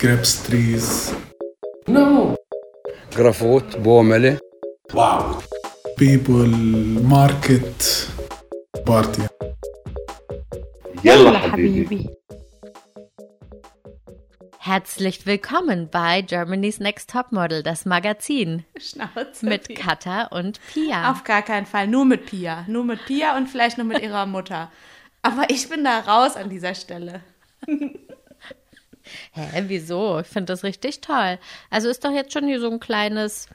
grapes trees. No. جرافوت بومله Wow. People, market, party. يلا حبيبي. Herzlich willkommen bei Germany's Next Topmodel, das Magazin Schnauze. mit Pia. Katha und Pia. Auf gar keinen Fall. Nur mit Pia. Nur mit Pia und vielleicht noch mit ihrer Mutter. Aber ich bin da raus an dieser Stelle. Hä, wieso? Ich finde das richtig toll. Also ist doch jetzt schon hier so ein kleines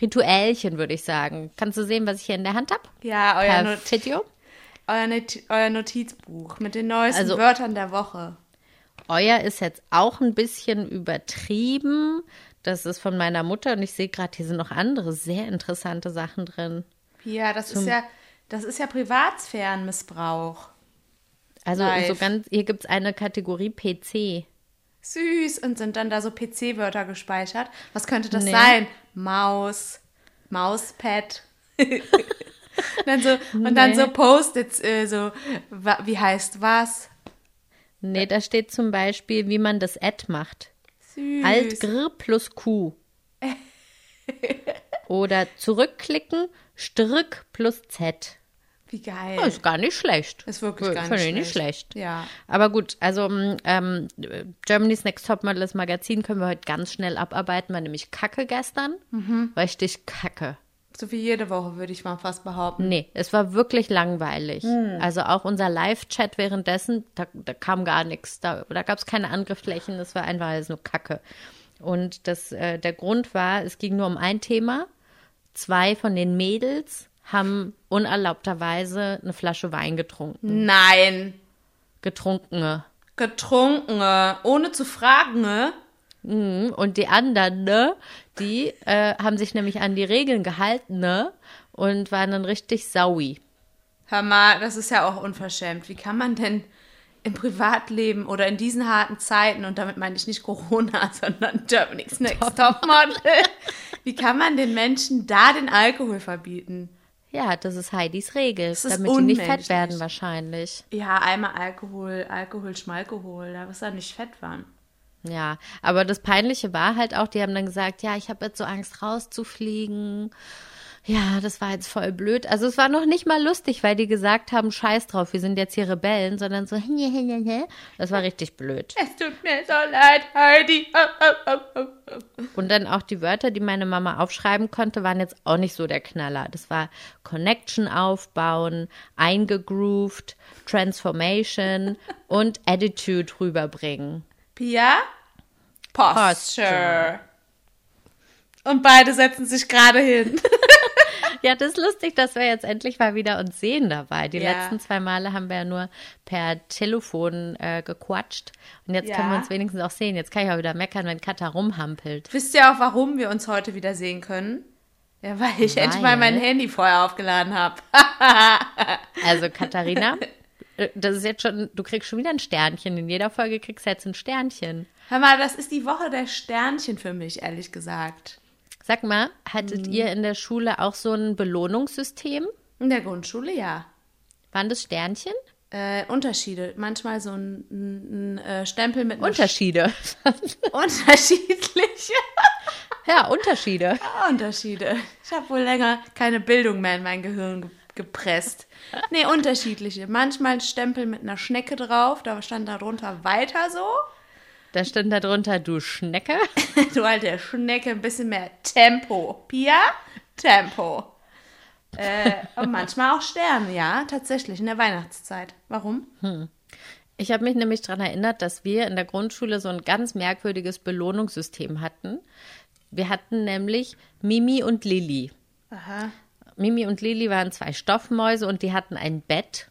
Rituellchen, würde ich sagen. Kannst du sehen, was ich hier in der Hand habe? Ja, euer, Not euer, Not euer Notizbuch mit den neuesten Also- Wörtern der Woche. Euer ist jetzt auch ein bisschen übertrieben. Das ist von meiner Mutter und ich sehe gerade, hier sind noch andere sehr interessante Sachen drin. Pia, das ist ja, das ist ja Privatsphärenmissbrauch. Also so ganz, hier gibt es eine Kategorie PC. Süß. Und sind dann da so PC-Wörter gespeichert. Was könnte das Nee. sein? Maus, Mauspad. dann so, und dann Nee. so Post-its, äh, so, wie heißt was? Nee, da steht zum Beispiel, wie man das Ad macht. Süß. Alt Gr plus Q. Oder zurückklicken, Strück plus Z. Wie geil. Das ist gar nicht schlecht. Ist wirklich gar Finde nicht ich nicht schlecht. Ja. Aber gut, also ähm, Germany's Next Topmodel, das Magazin, können wir heute ganz schnell abarbeiten, war nämlich Kacke gestern. Mhm. Richtig Kacke. So wie jede Woche, würde ich mal fast behaupten. Nee, es war wirklich langweilig. Hm. Also auch unser Live-Chat währenddessen, da, da kam gar nichts. Da, da gab es keine Angriffsflächen, das war einfach alles nur Kacke. Und das, äh, der Grund war, es ging nur um ein Thema. Zwei von den Mädels haben unerlaubterweise eine Flasche Wein getrunken. Nein. Getrunkene. Getrunkene, ohne zu fragen, ne? Mhm. Und die anderen, ne, die äh, haben sich nämlich an die Regeln gehalten, ne, und waren dann richtig saui. Hör mal, das ist ja auch unverschämt. Wie kann man denn im Privatleben oder in diesen harten Zeiten, und damit meine ich nicht Corona, sondern Germany's Next Topmodel, wie kann man den Menschen da den Alkohol verbieten? Ja, das ist Heidis Regel, ist damit die nicht fett werden wahrscheinlich. Ja, einmal Alkohol, Alkohol, Schmalkohol, da wirst du nicht fett waren. Ja, aber das Peinliche war halt auch, die haben dann gesagt, ja, ich habe jetzt so Angst rauszufliegen. Ja, das war jetzt voll blöd. Also es war noch nicht mal lustig, weil die gesagt haben, scheiß drauf, wir sind jetzt hier Rebellen, sondern so, das war richtig blöd. Es tut mir so leid, Heidi. Und dann auch die Wörter, die meine Mama aufschreiben konnte, waren jetzt auch nicht so der Knaller. Das war Connection aufbauen, eingegroovt, Transformation und Attitude rüberbringen. Pia? Posture. Posture. Und beide setzen sich gerade hin. Ja, das ist lustig, dass wir jetzt endlich mal wieder uns sehen dabei. Die Ja. letzten zwei Male haben wir ja nur per Telefon äh, gequatscht. Und jetzt Ja. können wir uns wenigstens auch sehen. Jetzt kann ich auch wieder meckern, wenn Katha rumhampelt. Wisst ihr auch, warum wir uns heute wieder sehen können? Ja, weil ich Weil? endlich mal mein Handy vorher aufgeladen habe. Also, Katharina, äh, das ist jetzt schon, du kriegst schon wieder ein Sternchen. In jeder Folge kriegst du jetzt ein Sternchen. Hör mal, das ist die Woche der Sternchen für mich, ehrlich gesagt. Sag mal, hattet Mhm. ihr in der Schule auch so ein Belohnungssystem? In der Grundschule ja. Waren das Sternchen? Äh, Unterschiede. Manchmal so ein, ein, ein äh, Stempel mit Unterschiede. Sch- Unterschiedliche ja, Unterschiede. Unterschiede. Ich habe wohl länger keine Bildung mehr in mein Gehirn ge gepresst. Nee, unterschiedliche. Manchmal ein Stempel mit einer Schnecke drauf, da stand darunter weiter so. Da stand da drunter, du Schnecke. Du alte Schnecke, ein bisschen mehr Tempo. Pia, Tempo. Äh, und manchmal auch Sterne, ja, tatsächlich, in der Weihnachtszeit. Warum? Ich habe mich nämlich daran erinnert, dass wir in der Grundschule so ein ganz merkwürdiges Belohnungssystem hatten. Wir hatten nämlich Mimi und Lilly. Aha. Mimi und Lilly waren zwei Stoffmäuse und die hatten ein Bett.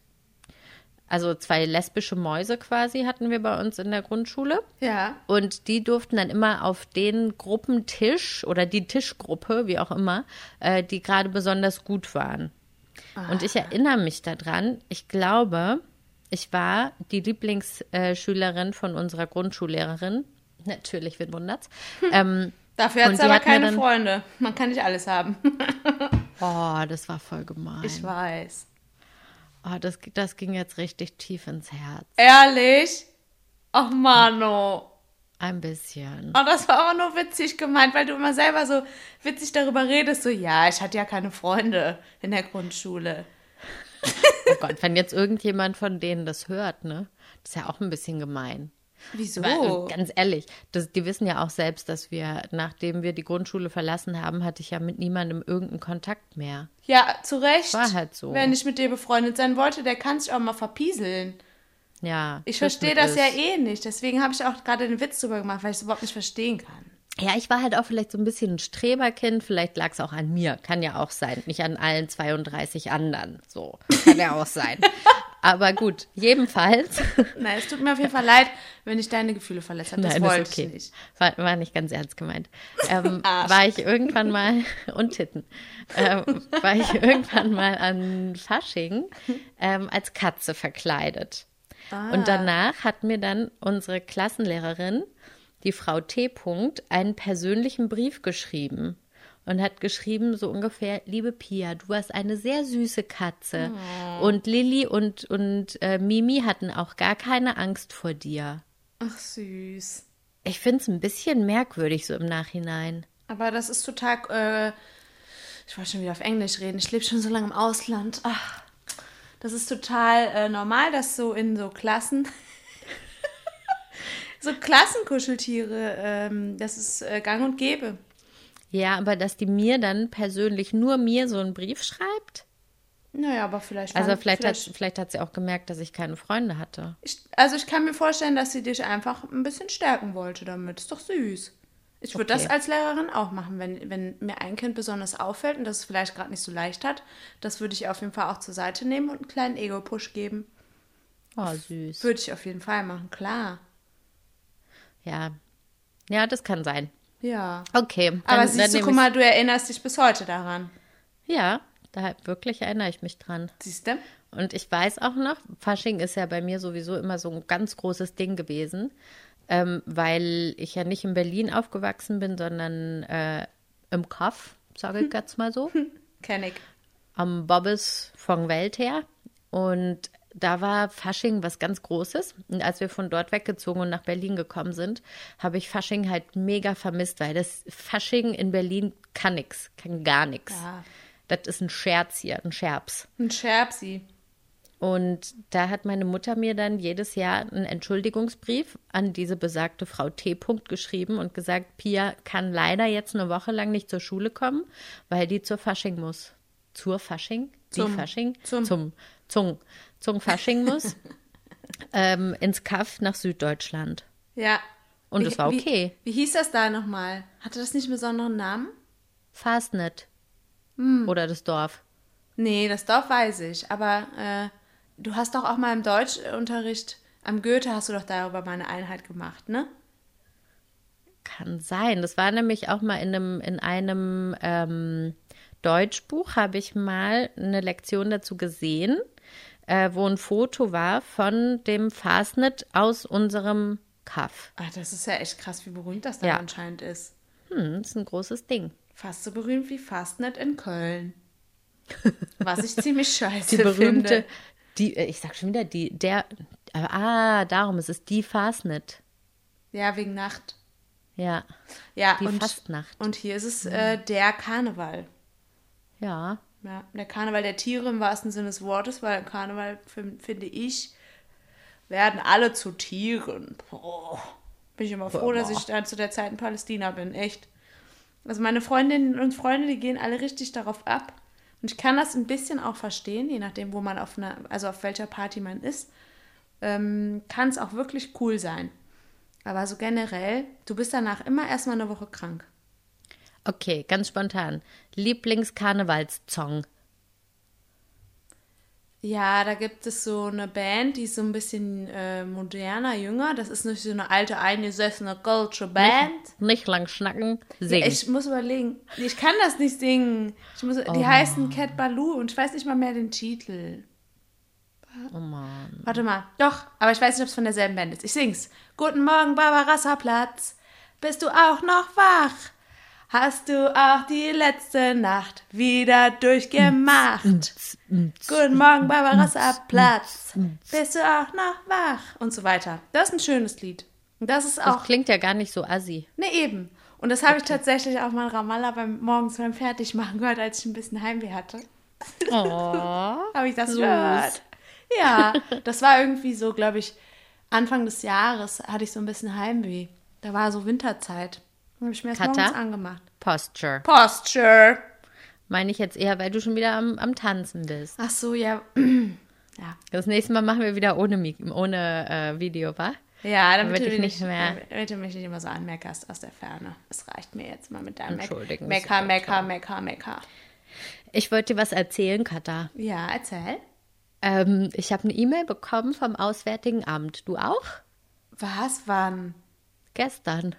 Also zwei lesbische Mäuse quasi hatten wir bei uns in der Grundschule. Ja. Und die durften dann immer auf den Gruppentisch oder die Tischgruppe, wie auch immer, äh, die gerade besonders gut waren. Und ich erinnere mich daran, ich glaube, ich war die Lieblingsschülerin von unserer Grundschullehrerin. Natürlich, wen wundert's. Ähm, Dafür hat Und es die aber hat keine dann- Freunde. Man kann nicht alles haben. oh, das war voll gemein. Ich weiß. Oh, das, das ging jetzt richtig tief ins Herz. Ehrlich? Ach, Mano. Ein bisschen. Oh, das war aber nur witzig gemeint, weil du immer selber so witzig darüber redest. So, ja, ich hatte ja keine Freunde in der Grundschule. Oh Gott, wenn jetzt irgendjemand von denen das hört, ne? Das ist ja auch ein bisschen gemein. Wieso? Weil, ganz ehrlich, das, die wissen ja auch selbst, dass wir, nachdem wir die Grundschule verlassen haben, hatte ich ja mit niemandem irgendeinen Kontakt mehr. ja, zu Recht. War halt so. Wer nicht mit dir befreundet sein wollte, der kann sich auch mal verpieseln. Ja. Ich verstehe das ja ist. eh nicht. Deswegen habe ich auch gerade den Witz drüber gemacht, weil ich es überhaupt nicht verstehen kann. Ja, ich war halt auch vielleicht so ein bisschen ein Streberkind. Vielleicht lag es auch an mir. Kann ja auch sein. Nicht an allen 32 anderen. So. Kann ja auch sein. Aber gut, jedenfalls. Na, es tut mir auf jeden Fall leid, wenn ich deine Gefühle verletzt habe. Das Nein, wollte ist okay. ich nicht. War, war nicht ganz ernst gemeint. Ähm, war ich irgendwann mal, und Titten, ähm, war ich irgendwann mal an Fasching ähm, als Katze verkleidet. Und danach hat mir dann unsere Klassenlehrerin, die Frau T. -Punkt, einen persönlichen Brief geschrieben. Und hat geschrieben, so ungefähr, liebe Pia, du hast eine sehr süße Katze. Und Lilly und, und äh, Mimi hatten auch gar keine Angst vor dir. Ach, süß. Ich finde es ein bisschen merkwürdig so im Nachhinein. Aber das ist total. Äh, ich wollte schon wieder auf Englisch reden. Ich lebe schon so lange im Ausland. Ach, das ist total äh, normal, dass so in so Klassen. so Klassenkuscheltiere, ähm, das ist äh, gang und gäbe. Ja, aber dass die mir dann persönlich nur mir so einen Brief schreibt? Naja, aber vielleicht. Also fand- vielleicht, hat, vielleicht hat sie auch gemerkt, dass ich keine Freunde hatte. ich, also ich kann mir vorstellen, dass sie dich einfach ein bisschen stärken wollte damit. Ist doch süß. Ich würde Okay. das als Lehrerin auch machen, wenn, wenn mir ein Kind besonders auffällt und das es vielleicht gerade nicht so leicht hat. Das würde ich auf jeden Fall auch zur Seite nehmen und einen kleinen Ego-Push geben. Oh, süß. Würde ich auf jeden Fall machen, klar. Ja. Ja, das kann sein. Ja. Okay. Dann, Aber dann siehst du, nehm guck mal, du erinnerst dich bis heute daran. Ja, da wirklich erinnere ich mich dran. Siehst du? Und ich weiß auch noch, Fasching ist ja bei mir sowieso immer so ein ganz großes Ding gewesen, ähm, weil ich ja nicht in Berlin aufgewachsen bin, sondern äh, im Kaff, sage ich jetzt mal so. Kenn ich. am Bobbes von Welt her. Und da war Fasching was ganz Großes. Und als wir von dort weggezogen und nach Berlin gekommen sind, habe ich Fasching halt mega vermisst, weil das Fasching in Berlin kann nix, kann gar nichts. Ja. Das ist ein Scherz hier, ein Scherz. Ein Scherbsi. Und da hat meine Mutter mir dann jedes Jahr einen Entschuldigungsbrief an diese besagte Frau T. Punkt geschrieben und gesagt, Pia kann leider jetzt eine Woche lang nicht zur Schule kommen, weil die zur Fasching muss. Zur Fasching? Die Zum- Fasching? zum- zum, zum, zum Fasching muss. ähm, ins Kaff nach Süddeutschland. Ja. Und Wie- es war okay. Wie, wie hieß das da nochmal? Hatte das nicht einen besonderen Namen? Fastnet. Hm. Oder das Dorf. Nee, das Dorf weiß ich. Aber äh, du hast doch auch mal im Deutschunterricht am Goethe hast du doch darüber mal eine Einheit gemacht, ne? Kann sein. Das war nämlich auch mal in einem, in einem ähm, Deutschbuch, habe ich mal eine Lektion dazu gesehen, äh, wo ein Foto war von dem Fastnet aus unserem Kaff. Ah, das ist ja echt krass, wie berühmt das dann Ja. anscheinend ist. Hm, das ist ein großes Ding. Fast so berühmt wie Fastnet in Köln. Was ich ziemlich scheiße Die berühmte, finde. die, äh, ich sag schon wieder, die, der, ah, darum ist es die Fastnet. Ja, wegen Nacht. Ja, Ja, Die und, Fastnacht. Und hier ist es äh, der Karneval. ja. Ja, der Karneval der Tiere im wahrsten Sinne des Wortes, weil Karneval, fin- finde ich, werden alle zu Tieren. Boah. Bin ich immer froh, dass ich dann zu der Zeit in Palästina bin, echt. Also meine Freundinnen und Freunde, die gehen alle richtig darauf ab. Und ich kann das ein bisschen auch verstehen, je nachdem, wo man auf einer, also auf welcher Party man ist, ähm, kann es auch wirklich cool sein. Aber so generell, du bist danach immer erstmal eine Woche krank. Okay, ganz spontan. Lieblingskarnevalssong. Ja, da gibt es so eine Band, die ist so ein bisschen äh, moderner, jünger. Das ist nicht so eine alte, eingesessene Culture Band. Nicht lang schnacken, Ja, singen. ich muss überlegen. Ich kann das nicht singen. Ich muss, Oh die heißen Cat Baloo und ich weiß nicht mal mehr den Titel. oh Mann. Warte mal. Doch, aber ich weiß nicht, ob es von derselben Band ist. Ich sing's. Guten Morgen, Barbarassa Platz. Bist du auch noch wach? Hast du auch die letzte Nacht wieder durchgemacht? Guten Morgen, Barbarassa Platz. Bist du auch noch wach? Und so weiter. Das ist ein schönes Lied. Und das ist Das auch. klingt ja gar nicht so assi. Ne, eben. Und das habe ich tatsächlich auch mal in Ramallah beim morgens beim Fertigmachen gehört, als ich ein bisschen Heimweh hatte. Oh. Habe ich das Süß. gehört? Ja, das war irgendwie so, glaube ich, Anfang des Jahres hatte ich so ein bisschen Heimweh. Da war so Winterzeit. Habe ich mir Katar? morgens angemacht. Posture. Posture. Meine ich jetzt eher, weil du schon wieder am, am Tanzen bist. Ach so, ja. ja. Das nächste Mal machen wir wieder ohne, Mik ohne äh, Video, wa? Ja, damit, Damit du ich nicht mehr- damit du mich nicht immer so anmeckerst aus der Ferne. Es reicht mir jetzt mal mit deinem Entschuldigen Mecker. Mecker, Mecker, Mecker. Ich wollte dir was erzählen, Katha. Ja, erzähl. Ähm, ich habe eine E-Mail bekommen vom Auswärtigen Amt. Du auch? Was, wann? Gestern.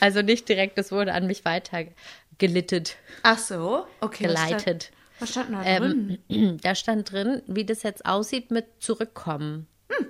Also nicht direkt, es wurde an mich weitergelittet, Ach so, okay. was stand- geleitet. Was stand da drin? Ähm, da stand drin, wie das jetzt aussieht mit zurückkommen. Hm.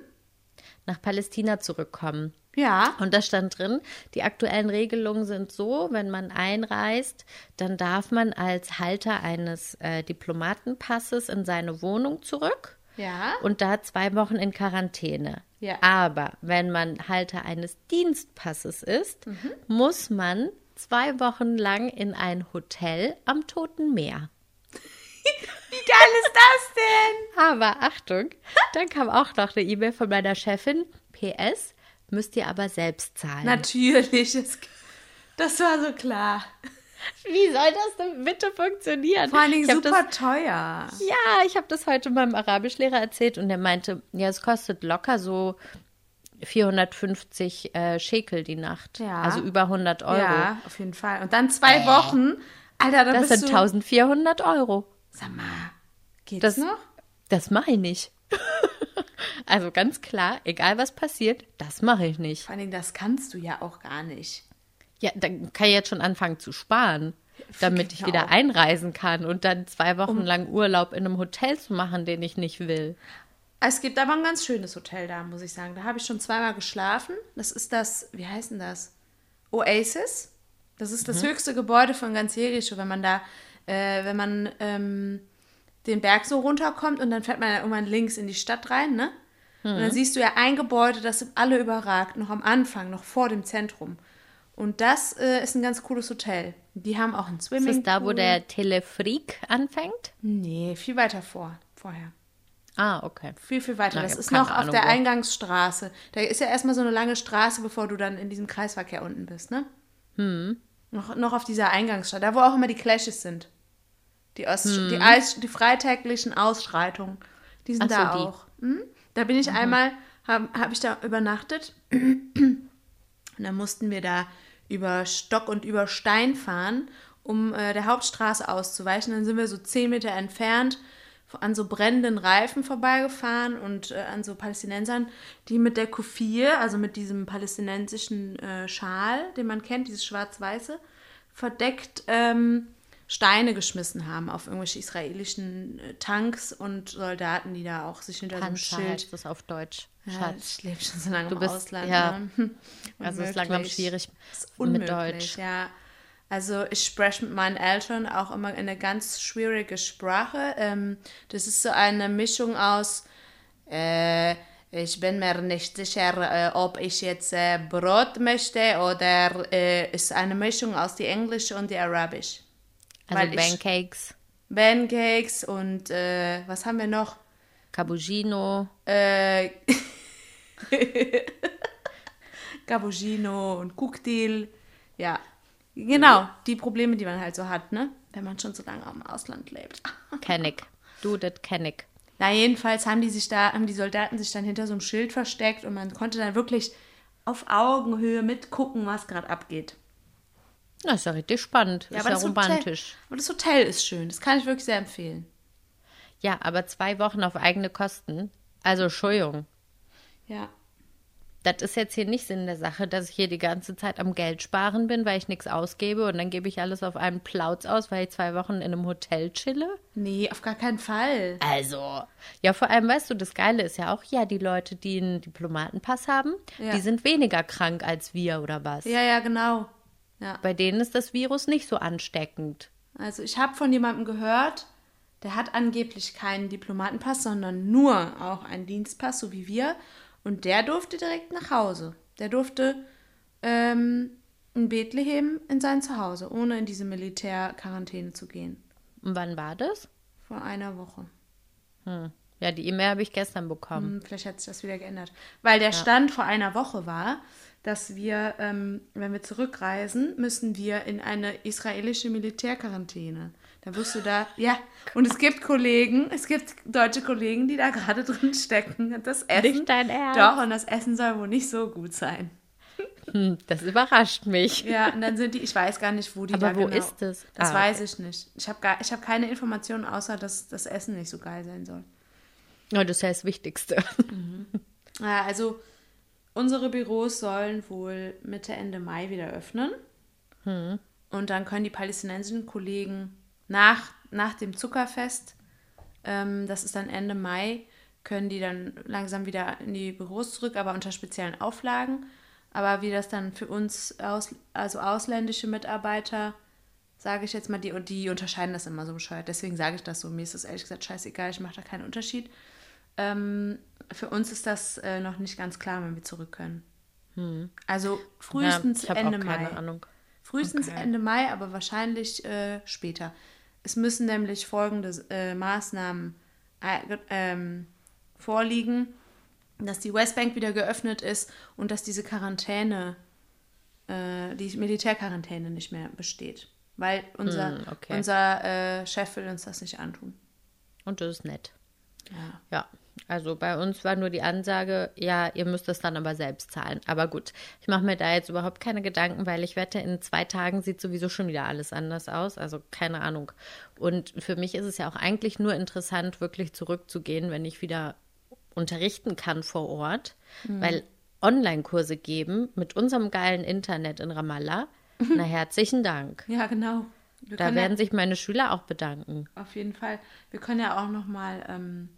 Nach Palästina zurückkommen. Ja. Und da stand drin, die aktuellen Regelungen sind so, wenn man einreist, dann darf man als Halter eines äh, Diplomatenpasses in seine Wohnung zurück Ja. und da zwei Wochen in Quarantäne. Ja. Aber wenn man Halter eines Dienstpasses ist, Mhm. muss man zwei Wochen lang in ein Hotel am Toten Meer. Wie geil ist das denn? Aber Achtung, dann kam auch noch eine E-Mail von meiner Chefin. PS, müsst ihr aber selbst zahlen. Natürlich. Das war so klar. Wie soll das denn bitte funktionieren? Vor allen Dingen super Das, teuer. ja, ich habe das heute meinem Arabischlehrer erzählt und der meinte, ja, es kostet locker so 450 äh, Shekel die Nacht. Ja. Also über 100 Euro. Ja, auf jeden Fall. Und dann zwei Wochen. Alter, da Das sind du... 1400 Euro. Sag mal, geht's Das, noch? das mache ich nicht. also ganz klar, egal was passiert, das mache ich nicht. Vor allen Dingen, das kannst du ja auch gar nicht. Ja, dann kann ich jetzt schon anfangen zu sparen, damit ich genau. wieder einreisen kann und dann zwei Wochen lang Urlaub in einem Hotel zu machen, den ich nicht will. Es gibt aber ein ganz schönes Hotel da, muss ich sagen. Da habe ich schon zweimal geschlafen. Das ist das, wie heißt denn das? Oasis. Das ist das höchste Gebäude von ganz Jericho, wenn man da, äh, wenn man ähm, den Berg so runterkommt und dann fährt man ja irgendwann links in die Stadt rein, ne? Und dann siehst du ja ein Gebäude, das sind alle überragt, noch am Anfang, noch vor dem Zentrum. Und das äh, ist ein ganz cooles Hotel. Die haben auch ein Ist Swimmingpool. das da, wo der Telefreak anfängt? Nee, viel weiter vor, vorher. Ah, okay. Viel, viel weiter. Na, das ist noch auf Ahnung, der wo. Eingangsstraße. Da ist ja erstmal so eine lange Straße, bevor du dann in diesem Kreisverkehr unten bist, ne? Hm. Noch, noch auf dieser Eingangsstraße, da wo auch immer die Clashes sind. Die, Aus die, Eis die freitäglichen Ausschreitungen, die sind Hm. Ach da so, die. auch. Hm? Da bin ich einmal, habe hab ich da übernachtet. Und dann mussten wir da über Stock und über Stein fahren, um äh, der Hauptstraße auszuweichen. Dann sind wir so zehn Meter entfernt an so brennenden Reifen vorbeigefahren und äh, an so Palästinensern, die mit der Kufir, also mit diesem palästinensischen äh, Schal, den man kennt, dieses schwarz-weiße, verdeckt ähm, Steine geschmissen haben auf irgendwelche israelischen äh, Tanks und Soldaten, die da auch sich hinter Panzer Schild heißt das auf Deutsch. Schatz. ich lebe schon so lange Du im bist- Ausland. ja. Ne? Also es ist langsam schwierig Ist mit Deutsch. Ja. Also ich spreche mit meinen Eltern auch immer eine ganz schwierige Sprache. Ähm, das ist so eine Mischung aus, äh, ich bin mir nicht sicher, äh, ob ich jetzt äh, Brot möchte oder äh, ist eine Mischung aus die Englische und die Arabisch. Also Weil ich- Pancakes, Pancakes und äh, was haben wir noch? Cappuccino. Äh, Cappuccino und Cocktail. Ja, genau, die Probleme, die man halt so hat, ne? Wenn man schon so lange im Ausland lebt. Kenn ich. Du, das kenn ich. Na, jedenfalls haben die sich da, haben die Soldaten sich dann hinter so einem Schild versteckt und man konnte dann wirklich auf Augenhöhe mitgucken, was gerade abgeht. Das ist ja richtig spannend. ist ja das romantisch. Hotel, aber das Hotel ist schön, das kann ich wirklich sehr empfehlen. Ja, aber zwei Wochen auf eigene Kosten. Also, Entschuldigung. Ja. Das ist jetzt hier nicht Sinn der Sache, dass ich hier die ganze Zeit am Geld sparen bin, weil ich nichts ausgebe und dann gebe ich alles auf einen Plauz aus, weil ich zwei Wochen in einem Hotel chille. Nee, auf gar keinen Fall. Also, ja, vor allem, weißt du, das Geile ist ja auch, ja, die Leute, die einen Diplomatenpass haben, Ja. die sind weniger krank als wir oder was. Ja, ja, genau. Ja. Bei denen ist das Virus nicht so ansteckend. Also ich habe von jemandem gehört, der hat angeblich keinen Diplomatenpass, sondern nur auch einen Dienstpass, so wie wir. Und der durfte direkt nach Hause. Der durfte ähm, in Bethlehem in sein Zuhause, ohne in diese Militärquarantäne zu gehen. Und wann war das? Vor einer Woche. Hm. Ja, die E-Mail habe ich gestern bekommen. Hm, vielleicht hat sich das wieder geändert. Weil der Stand vor einer Woche war, dass wir, ähm, wenn wir zurückreisen, müssen wir in eine israelische Militärquarantäne. Da wirst du da, ja. Und es gibt Kollegen, es gibt deutsche Kollegen, die da gerade drin stecken. Und das Essen. Nicht dein Ernst? Doch, und das Essen soll wohl nicht so gut sein. Hm, das überrascht mich. Ja, und dann sind die, ich weiß gar nicht, wo die Aber da wo genau. ist es? Das Ah, weiß ich nicht. Ich habe hab keine Informationen, außer dass das Essen nicht so geil sein soll. Ja, das ist ja das Wichtigste. Ja, also unsere Büros sollen wohl Mitte, Ende Mai wieder öffnen. Und dann können die palästinensischen Kollegen nach, nach dem Zuckerfest, ähm, das ist dann Ende Mai, können die dann langsam wieder in die Büros zurück, aber unter speziellen Auflagen. Aber wie das dann für uns, aus, also ausländische Mitarbeiter, sage ich jetzt mal, die, die unterscheiden das immer so bescheuert. Deswegen sage ich das so. Mir ist das ehrlich gesagt scheißegal, ich mache da keinen Unterschied. Ähm, für uns ist das äh, noch nicht ganz klar, wenn wir zurück können. Also frühestens Hm. ja, ich habe Ende Mai. Ahnung. Frühestens Okay. Ende Mai, aber wahrscheinlich äh, später. Es müssen nämlich folgende äh, Maßnahmen äh, ähm, vorliegen, dass die Westbank wieder geöffnet ist und dass diese Quarantäne, äh, die Militärquarantäne nicht mehr besteht. Weil unser, Hm, okay. unser äh, Chef will uns das nicht antun. Und das ist nett. Ja. Ja, also bei uns war nur die Ansage, ja, ihr müsst es dann aber selbst zahlen. Aber gut, ich mache mir da jetzt überhaupt keine Gedanken, weil ich wette, in zwei Tagen sieht sowieso schon wieder alles anders aus. Also keine Ahnung. Und für mich ist es ja auch eigentlich nur interessant, wirklich zurückzugehen, wenn ich wieder unterrichten kann vor Ort, weil Online-Kurse geben mit unserem geilen Internet in Ramallah, na herzlichen Dank. Ja, genau. Wir Da werden ja, sich meine Schüler auch bedanken. auf jeden Fall. Wir können ja auch noch mal ähm,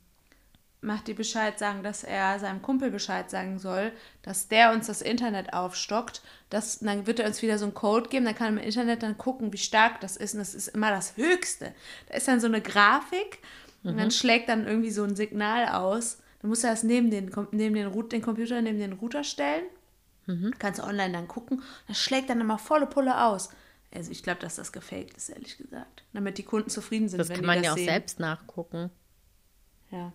macht dir Bescheid sagen, dass er seinem Kumpel Bescheid sagen soll, dass der uns das Internet aufstockt. Das, dann wird er uns wieder so einen Code geben, dann kann er im Internet dann gucken, wie stark das ist. Und das ist immer das Höchste. Da ist dann so eine Grafik und dann schlägt dann irgendwie so ein Signal aus. Dann muss er das neben den, neben den, Rout- den Computer, neben den Router stellen. Kannst du online dann gucken. Das schlägt dann immer volle Pulle aus. Also ich glaube, dass das gefaked ist, ehrlich gesagt. Damit die Kunden zufrieden sind, Das kann die man das ja auch sehen. selbst nachgucken. Ja.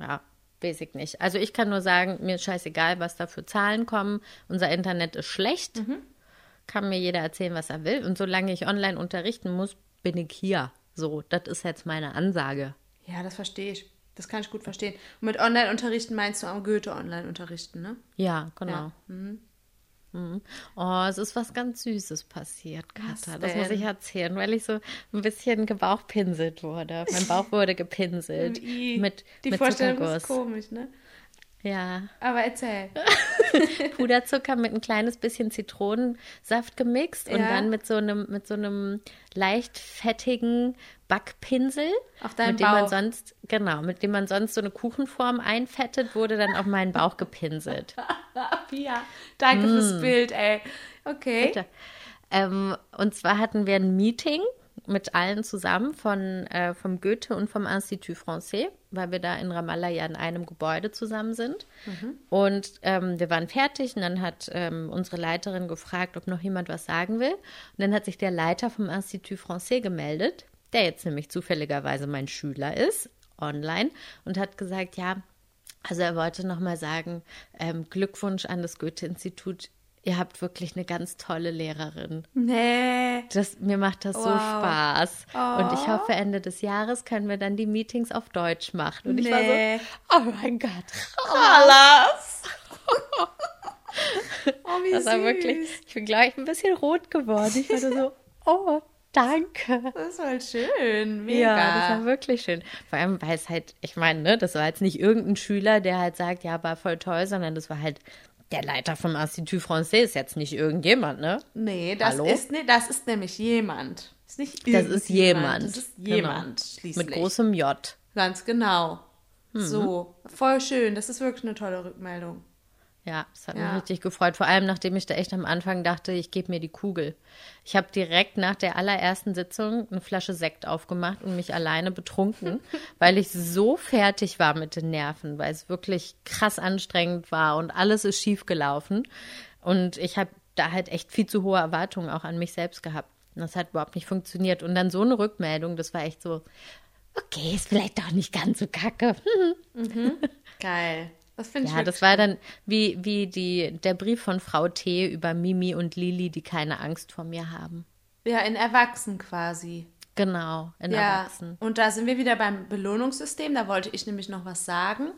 Ja, weiß ich nicht. Also ich kann nur sagen, mir ist scheißegal, was da für Zahlen kommen. Unser Internet ist schlecht. Mhm. Kann mir jeder erzählen, was er will. Und solange ich online unterrichten muss, bin ich hier. So, das ist jetzt meine Ansage. Ja, das verstehe ich. Das kann ich gut verstehen. Und mit Online-Unterrichten meinst du am Goethe online unterrichten, ne? Ja, genau. Ja. Mhm. Mhm. Oh, es ist was ganz Süßes passiert, Katha. Das muss ich erzählen, weil ich so ein bisschen gebauchpinselt wurde. Mein Bauch wurde gepinselt. I, mit Die mit Vorstellung Zuckerguss. ist komisch, ne? Ja. Aber erzähl. Puderzucker mit ein kleines bisschen Zitronensaft gemixt und Ja. dann mit so einem mit so einem leicht fettigen Backpinsel, Auf deinen mit dem man Bauch. sonst genau, mit dem man sonst so eine Kuchenform einfettet, wurde dann auf meinen Bauch gepinselt. ja, danke fürs Bild, ey. Okay. Mm. Ähm, und zwar hatten wir ein Meeting mit allen zusammen von äh, vom Goethe und vom Institut Français, weil wir da in Ramallah ja in einem Gebäude zusammen sind. Und ähm, wir waren fertig und dann hat ähm, unsere Leiterin gefragt, ob noch jemand was sagen will. Und dann hat sich der Leiter vom Institut Français gemeldet, der jetzt nämlich zufälligerweise mein Schüler ist, online, und hat gesagt, ja, also er wollte noch mal sagen, ähm, Glückwunsch an das Goethe-Institut. Ihr habt wirklich eine ganz tolle Lehrerin. Nee. Das, mir macht das so Wow. Spaß. Und ich hoffe, Ende des Jahres können wir dann die Meetings auf Deutsch machen. Und ich war Nee. so, oh mein Gott. Alas. oh, wie Das war süß. wirklich, ich bin gleich ein bisschen rot geworden. Ich war so, oh, danke. Das ist voll schön. Mega. Ja, das war wirklich schön. Vor allem, weil es halt, ich meine, ne, das war jetzt nicht irgendein Schüler, der halt sagt, ja, war voll toll, sondern das war halt der Leiter vom Institut Français, ist jetzt nicht irgendjemand, ne? nee, das Hallo? ist, nee, das ist nämlich jemand. Ist nicht Das ist jemand. Das ist Genau. jemand, schließlich. Mit großem J. Ganz genau. Mhm. So, voll schön. Das ist wirklich eine tolle Rückmeldung. Ja, das hat Ja. mich richtig gefreut. Vor allem, nachdem ich da echt am Anfang dachte, ich gebe mir die Kugel. Ich habe direkt nach der allerersten Sitzung eine Flasche Sekt aufgemacht und mich alleine betrunken, weil ich so fertig war mit den Nerven, weil es wirklich krass anstrengend war und alles ist schief gelaufen. Und ich habe da halt echt viel zu hohe Erwartungen auch an mich selbst gehabt. Und das hat überhaupt nicht funktioniert. Und dann so eine Rückmeldung, das war echt so, okay, ist vielleicht doch nicht ganz so kacke. Geil. Das finde ich Ja, das war dann wie, wie die, der Brief von Frau T. über Mimi und Lili, die keine Angst vor mir haben. Ja, in Erwachsen quasi. Genau, in Ja, Erwachsenen. und da sind wir wieder beim Belohnungssystem. Da wollte ich nämlich noch was sagen.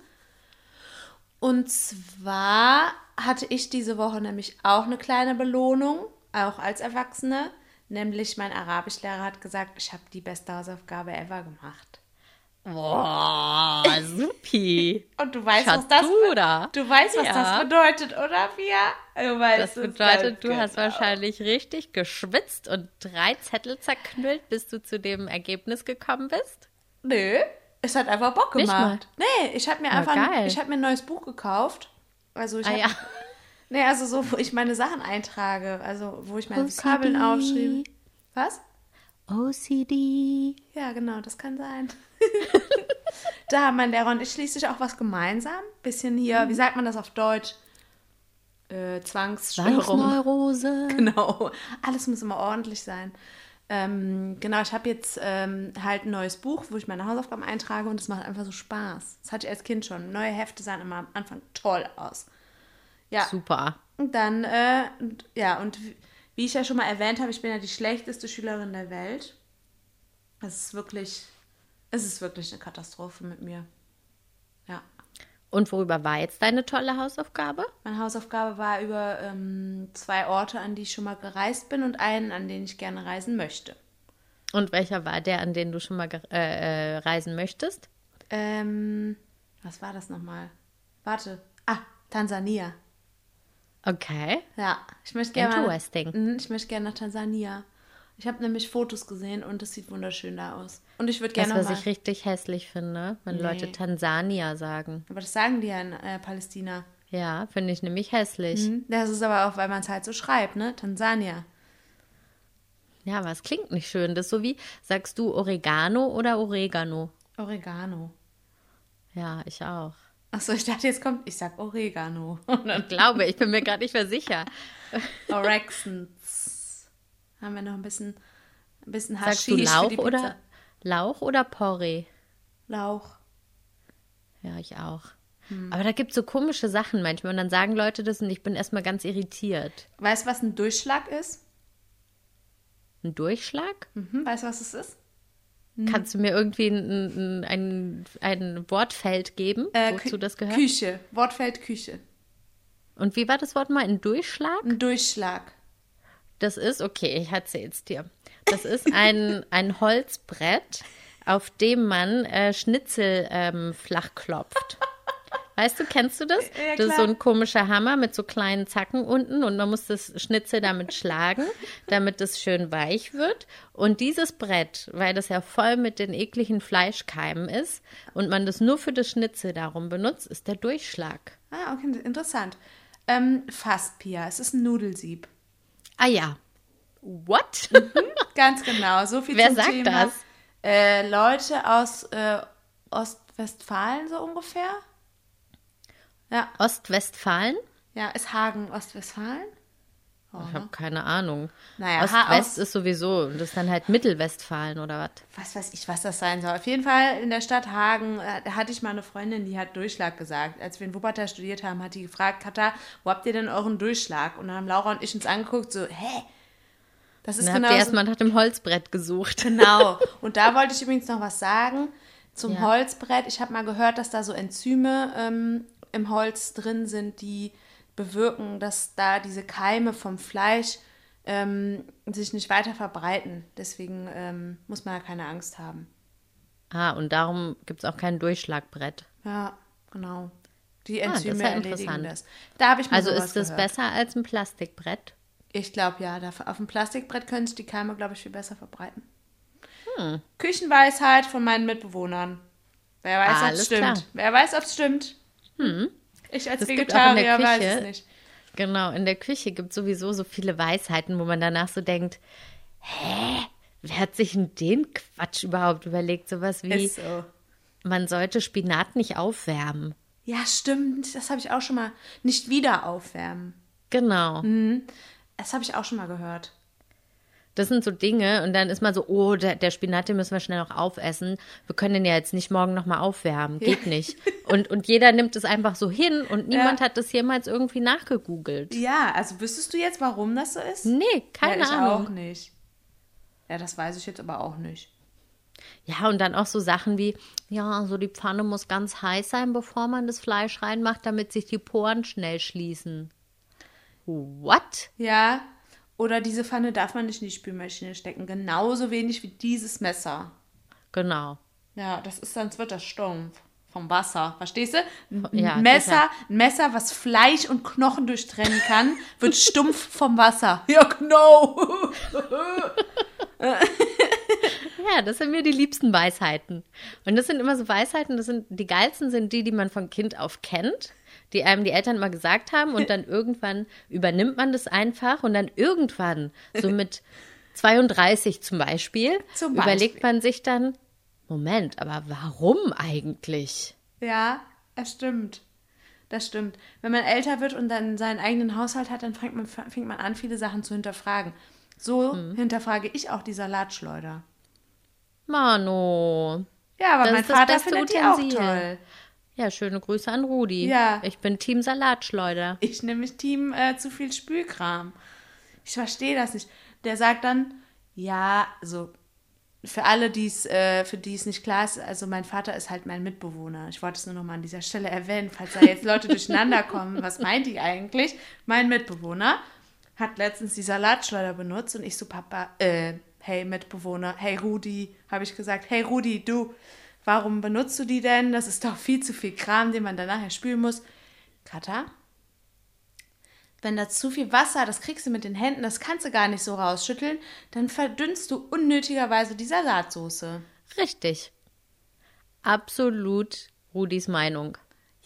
Und zwar hatte ich diese Woche nämlich auch eine kleine Belohnung, auch als Erwachsene. Nämlich mein Arabischlehrer hat gesagt, ich habe die beste Hausaufgabe ever gemacht. Boah, supi. Und du weißt, was das, Schatura. du weißt, was Ja. das bedeutet, oder, Pia? Du weißt Das bedeutet, du hast genau. wahrscheinlich richtig geschwitzt und drei Zettel zerknüllt, bis du zu dem Ergebnis gekommen bist. Nö, es hat einfach Bock gemacht. Nee, ich habe mir Ja, einfach geil. ich hab mir ein neues Buch gekauft. Also ich Ah hab, ja. Nee, also so, wo ich meine Sachen eintrage, also wo ich meine. Vokabeln aufschreibe. Was? OCD. Ja, genau, das kann sein. da haben mein Lehrer und ich schließlich auch was gemeinsam. Bisschen hier, wie sagt man das auf Deutsch? Äh, Zwangsstörung. Zwangsneurose. Genau. Alles muss immer ordentlich sein. Ähm, genau, ich habe jetzt ähm, halt ein neues Buch, wo ich meine Hausaufgaben eintrage und es macht einfach so Spaß. Das hatte ich als Kind schon. Neue Hefte sahen immer am Anfang toll aus. Ja, Super. und dann, äh, und, ja, und wie- wie ich ja schon mal erwähnt habe, ich bin ja die schlechteste Schülerin der Welt. Es ist wirklich, es ist wirklich eine Katastrophe mit mir. Ja. Und worüber war jetzt deine tolle Hausaufgabe? Meine Hausaufgabe war über ähm, zwei Orte, an die ich schon mal gereist bin und einen, an den ich gerne reisen möchte. Und welcher war der, an den du schon mal äh, äh, reisen möchtest? Ähm, was war das nochmal? Warte. Ah, Tansania. Okay. Ja, ich möchte gerne. Interesting. Mhm, Ich möchte gerne nach Tansania. Ich habe nämlich Fotos gesehen und es sieht wunderschön da aus. Und ich würde Das, gerne was mal. ich richtig hässlich finde, wenn Nee. Leute Tansania sagen. Aber das sagen die ja in äh, Palästina. Ja, finde ich nämlich hässlich. Mhm. Das ist aber auch, weil man es halt so schreibt, ne? Tansania. Ja, aber es klingt nicht schön. Das ist so wie, sagst du Oregano oder Oregano? Oregano. Ja, ich auch. Achso, ich dachte, jetzt kommt, ich sag Oregano. Und dann Ich glaube, ich bin mir gerade nicht mehr sicher. Orexens. Haben wir noch ein bisschen, ein bisschen Sagst du Lauch oder Lauch oder Porree? Lauch. Ja, ich auch. Hm. Aber da gibt es so komische Sachen manchmal und dann sagen Leute das und ich bin erstmal ganz irritiert. Weißt du, was ein Durchschlag ist? Ein Durchschlag? Mhm. Weißt du, was es ist? Kannst du mir irgendwie ein, ein, ein, ein Wortfeld geben, Äh, wozu das gehört? Küche. Wortfeld Küche. Und wie war das Wort mal? Ein Durchschlag? Ein Durchschlag. Das ist, okay, ich erzähl's dir. Das ist ein, ein Holzbrett, auf dem man äh, Schnitzel ähm, flach klopft. Weißt du, kennst du das? Ja, das ist so ein komischer Hammer mit so kleinen Zacken unten und man muss das Schnitzel damit schlagen, damit es schön weich wird. Und dieses Brett, weil das ja voll mit den ekligen Fleischkeimen ist und man das nur für das Schnitzel darum benutzt, ist der Durchschlag. Ah, okay, interessant. Ähm, fast, Pia. Es ist ein Nudelsieb. Ah ja. What? Ganz genau. So viel Wer zum sagt Thema. das? Äh, Leute aus äh, Ostwestfalen so ungefähr. Ja, Ostwestfalen? ja, ist Hagen Ostwestfalen? Ich habe keine Ahnung. Naja, Ost-West ist sowieso, das ist dann halt Mittelwestfalen oder was? Was weiß ich, was das sein soll. Auf jeden Fall in der Stadt Hagen äh, da hatte ich mal eine Freundin, die hat Durchschlag gesagt. Als wir in Wuppertal studiert haben, hat die gefragt, Katha, wo habt ihr denn euren Durchschlag? Und dann haben Laura und ich uns angeguckt, so, hä? Das ist Dann habt genau ihr erstmal nach dem Holzbrett gesucht. Genau. Und da wollte ich übrigens noch was sagen zum Ja. Holzbrett. Ich habe mal gehört, dass da so Enzyme ähm, im Holz drin sind, die bewirken, dass da diese Keime vom Fleisch ähm, sich nicht weiter verbreiten. Deswegen ähm, muss man ja keine Angst haben. Ah, und darum gibt es auch kein Durchschlagbrett. Ja, genau. Die Ah, das ist Enzyme ja erledigen interessant. das. Da habe ich mal Also ist das gehört. besser als ein Plastikbrett? Ich glaube ja, auf dem Plastikbrett können sich die Keime, glaube ich, viel besser verbreiten. Hm. Küchenweisheit von meinen Mitbewohnern. Wer weiß, ob es stimmt. klar. Wer weiß, ob es stimmt. Ich als Es gibt auch in der Vegetarier weiß Küche- es nicht. Genau, in der Küche gibt es sowieso so viele Weisheiten, wo man danach so denkt, hä? Wer hat sich denn den Quatsch überhaupt überlegt? Sowas wie, so. man sollte Spinat nicht aufwärmen. Ja, stimmt. Das habe ich auch schon mal. Nicht wieder aufwärmen. Genau. Das habe ich auch schon mal gehört. Das sind so Dinge und dann ist man so, oh, der, der Spinat, den müssen wir schnell noch aufessen. Wir können den ja jetzt nicht morgen nochmal aufwärmen. Geht nicht. Und, und jeder nimmt es einfach so hin und niemand hat das jemals irgendwie nachgegoogelt. Ja, also wüsstest du jetzt, warum das so ist? Nee, keine ja, ich Ahnung. auch nicht. Ja, das weiß ich jetzt aber auch nicht. Ja, und dann auch so Sachen wie, ja, so die Pfanne muss ganz heiß sein, bevor man das Fleisch reinmacht, damit sich die Poren schnell schließen. What? Ja, oder diese Pfanne darf man nicht in die Spülmaschine stecken. Genauso wenig wie dieses Messer. Genau. Ja, das ist, sonst wird das stumpf. Vom Wasser, verstehst du? Ein Ja, Messer, sicher. ein Messer, was Fleisch und Knochen durchtrennen kann, wird stumpf vom Wasser. Ja, genau. Ja, das sind mir die liebsten Weisheiten. Und das sind immer so Weisheiten, das sind die geilsten sind die, die man von Kind auf kennt, die einem die Eltern mal gesagt haben und dann irgendwann übernimmt man das einfach und dann irgendwann, so mit 32 zum Beispiel, Zum Beispiel. überlegt man sich dann, Moment, aber warum eigentlich? Ja, das stimmt. Das stimmt. Wenn man älter wird und dann seinen eigenen Haushalt hat, dann fängt man, fängt man an, viele Sachen zu hinterfragen. So Hm. hinterfrage ich auch die Salatschleuder. Mano. Ja, aber Das mein Vater findet die auch Utensil. toll. Ja, schöne Grüße an Rudi. Ja. Ich bin Team Salatschleuder. Ich nämlich Team äh, zu viel Spülkram. Ich verstehe das nicht. Der sagt dann, ja, also für alle, die's, äh, für die es nicht klar ist, also mein Vater ist halt mein Mitbewohner. Ich wollte es nur noch mal an dieser Stelle erwähnen, falls da jetzt Leute durcheinander kommen. Was meint die eigentlich? Mein Mitbewohner hat letztens die Salatschleuder benutzt und ich so, Papa, äh, hey Mitbewohner, hey Rudi, habe ich gesagt, hey Rudi, du, warum benutzt du die denn? Das ist doch viel zu viel Kram, den man dann nachher spülen muss. Katha, wenn da zu viel Wasser, das kriegst du mit den Händen, das kannst du gar nicht so rausschütteln, dann verdünnst du unnötigerweise die Salatsoße. Richtig. Absolut Rudis Meinung.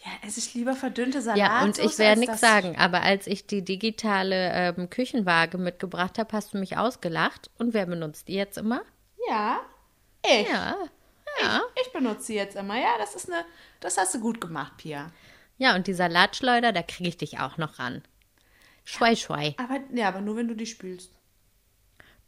Ja, esse ich lieber verdünnte Salatsoße. Ja, und ich werde nichts sagen, aber als ich die digitale ähm, Küchenwaage mitgebracht habe, hast du mich ausgelacht. Und wer benutzt die jetzt immer? Ja, ich. Ja. Ja. Ich, ich benutze sie jetzt immer. Ja, das ist eine, das hast du gut gemacht, Pia. Ja, und die Salatschleuder, da kriege ich dich auch noch ran. Schwei, schwei. Aber, ja, aber nur wenn du die spülst.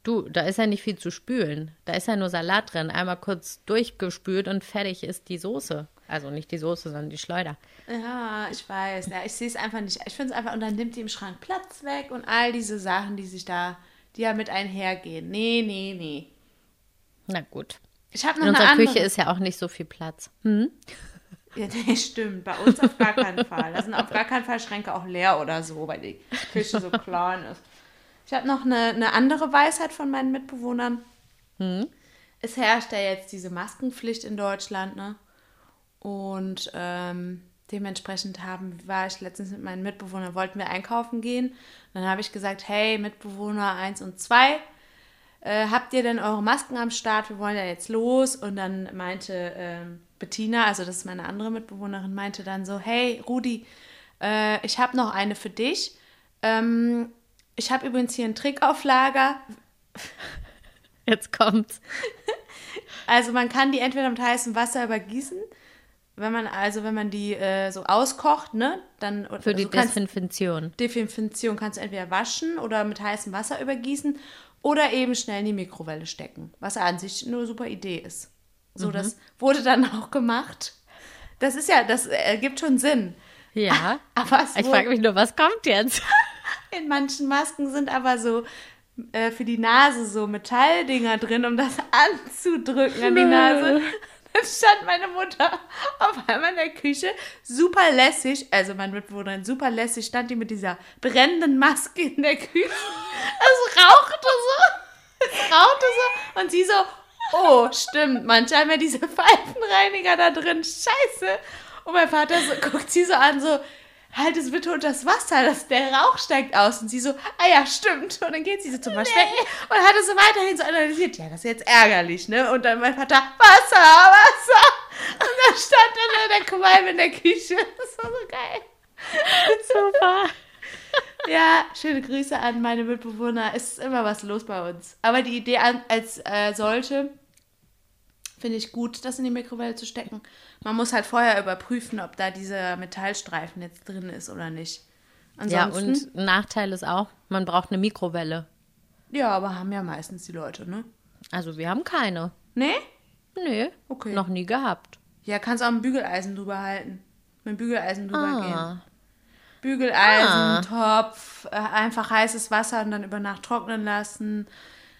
Du, da ist ja nicht viel zu spülen. Da ist ja nur Salat drin. Einmal kurz durchgespült und fertig ist die Soße. Also nicht die Soße, sondern die Schleuder. Ja, ich weiß. Ja, ich sehe es einfach nicht. Ich finde es einfach, und dann nimmt die im Schrank Platz weg und all diese Sachen, die sich da, die ja mit einhergehen. Nee, nee, nee. Na gut. Ich habe noch In eine unserer andere. Küche ist ja auch nicht so viel Platz. Hm? Ja, nee, stimmt. Bei uns auf gar keinen Fall. Da sind auf gar keinen Fall Schränke auch leer oder so, weil die Küche so klein ist. Ich habe noch eine, eine andere Weisheit von meinen Mitbewohnern. Es herrscht ja jetzt diese Maskenpflicht in Deutschland, ne? Und ähm, dementsprechend haben, war ich letztens mit meinen Mitbewohnern, wollten wir einkaufen gehen. Dann habe ich gesagt, hey, Mitbewohner 1 und 2, äh, habt ihr denn eure Masken am Start? Wir wollen ja jetzt los. Und dann meinte ähm, Bettina, also das ist meine andere Mitbewohnerin, meinte dann so, hey Rudi, äh, ich habe noch eine für dich. Ähm, ich habe übrigens hier einen Trick auf Lager. Jetzt kommt's. Also man kann die entweder mit heißem Wasser übergießen, wenn man also wenn man die äh, so auskocht, ne, dann Für die also kannst, Desinfektion. Desinfektion kannst du entweder waschen oder mit heißem Wasser übergießen oder eben schnell in die Mikrowelle stecken, was an sich eine super Idee ist. So, Mhm. das wurde dann auch gemacht. Das ist ja, das ergibt schon Sinn. Ja. Aber Ich frage mich nur, was kommt jetzt? in manchen Masken sind aber so äh, für die Nase so Metalldinger drin, um das anzudrücken an die Nase. Stand meine Mutter auf einmal in der Küche, super lässig, also mein Mitbewohnerin, super lässig, stand die mit dieser brennenden Maske in der Küche. Es rauchte so, es rauchte so und sie so, oh, stimmt, manche haben ja diese Pfeifenreiniger da drin, scheiße. Und mein Vater so, guckt sie so an, so, halt es bitte unter das Wasser, dass der Rauch steigt aus. Und sie so, ah ja, stimmt. Und dann geht sie so zum Waschbecken und hat es so weiterhin so analysiert. Ja, das ist jetzt ärgerlich, ne? Und dann mein Vater, Wasser, Wasser. Und dann stand dann der Qualm in der Küche. Das war so geil. Super. Ja, schöne Grüße an meine Mitbewohner. Es ist immer was los bei uns. Aber die Idee als äh, solche finde ich gut, das in die Mikrowelle zu stecken. Man muss halt vorher überprüfen, ob da dieser Metallstreifen jetzt drin ist oder nicht. Ja, Ansonsten, und ein Nachteil ist auch, man braucht eine Mikrowelle. ja, aber haben ja meistens die Leute, ne? Also wir haben keine. Nee? Nö, Okay. noch nie gehabt. Ja, kannst auch ein Bügeleisen drüber halten. Mit dem Bügeleisen drüber gehen. Ah, Bügeleisen, Topf, äh, einfach heißes Wasser und dann über Nacht trocknen lassen.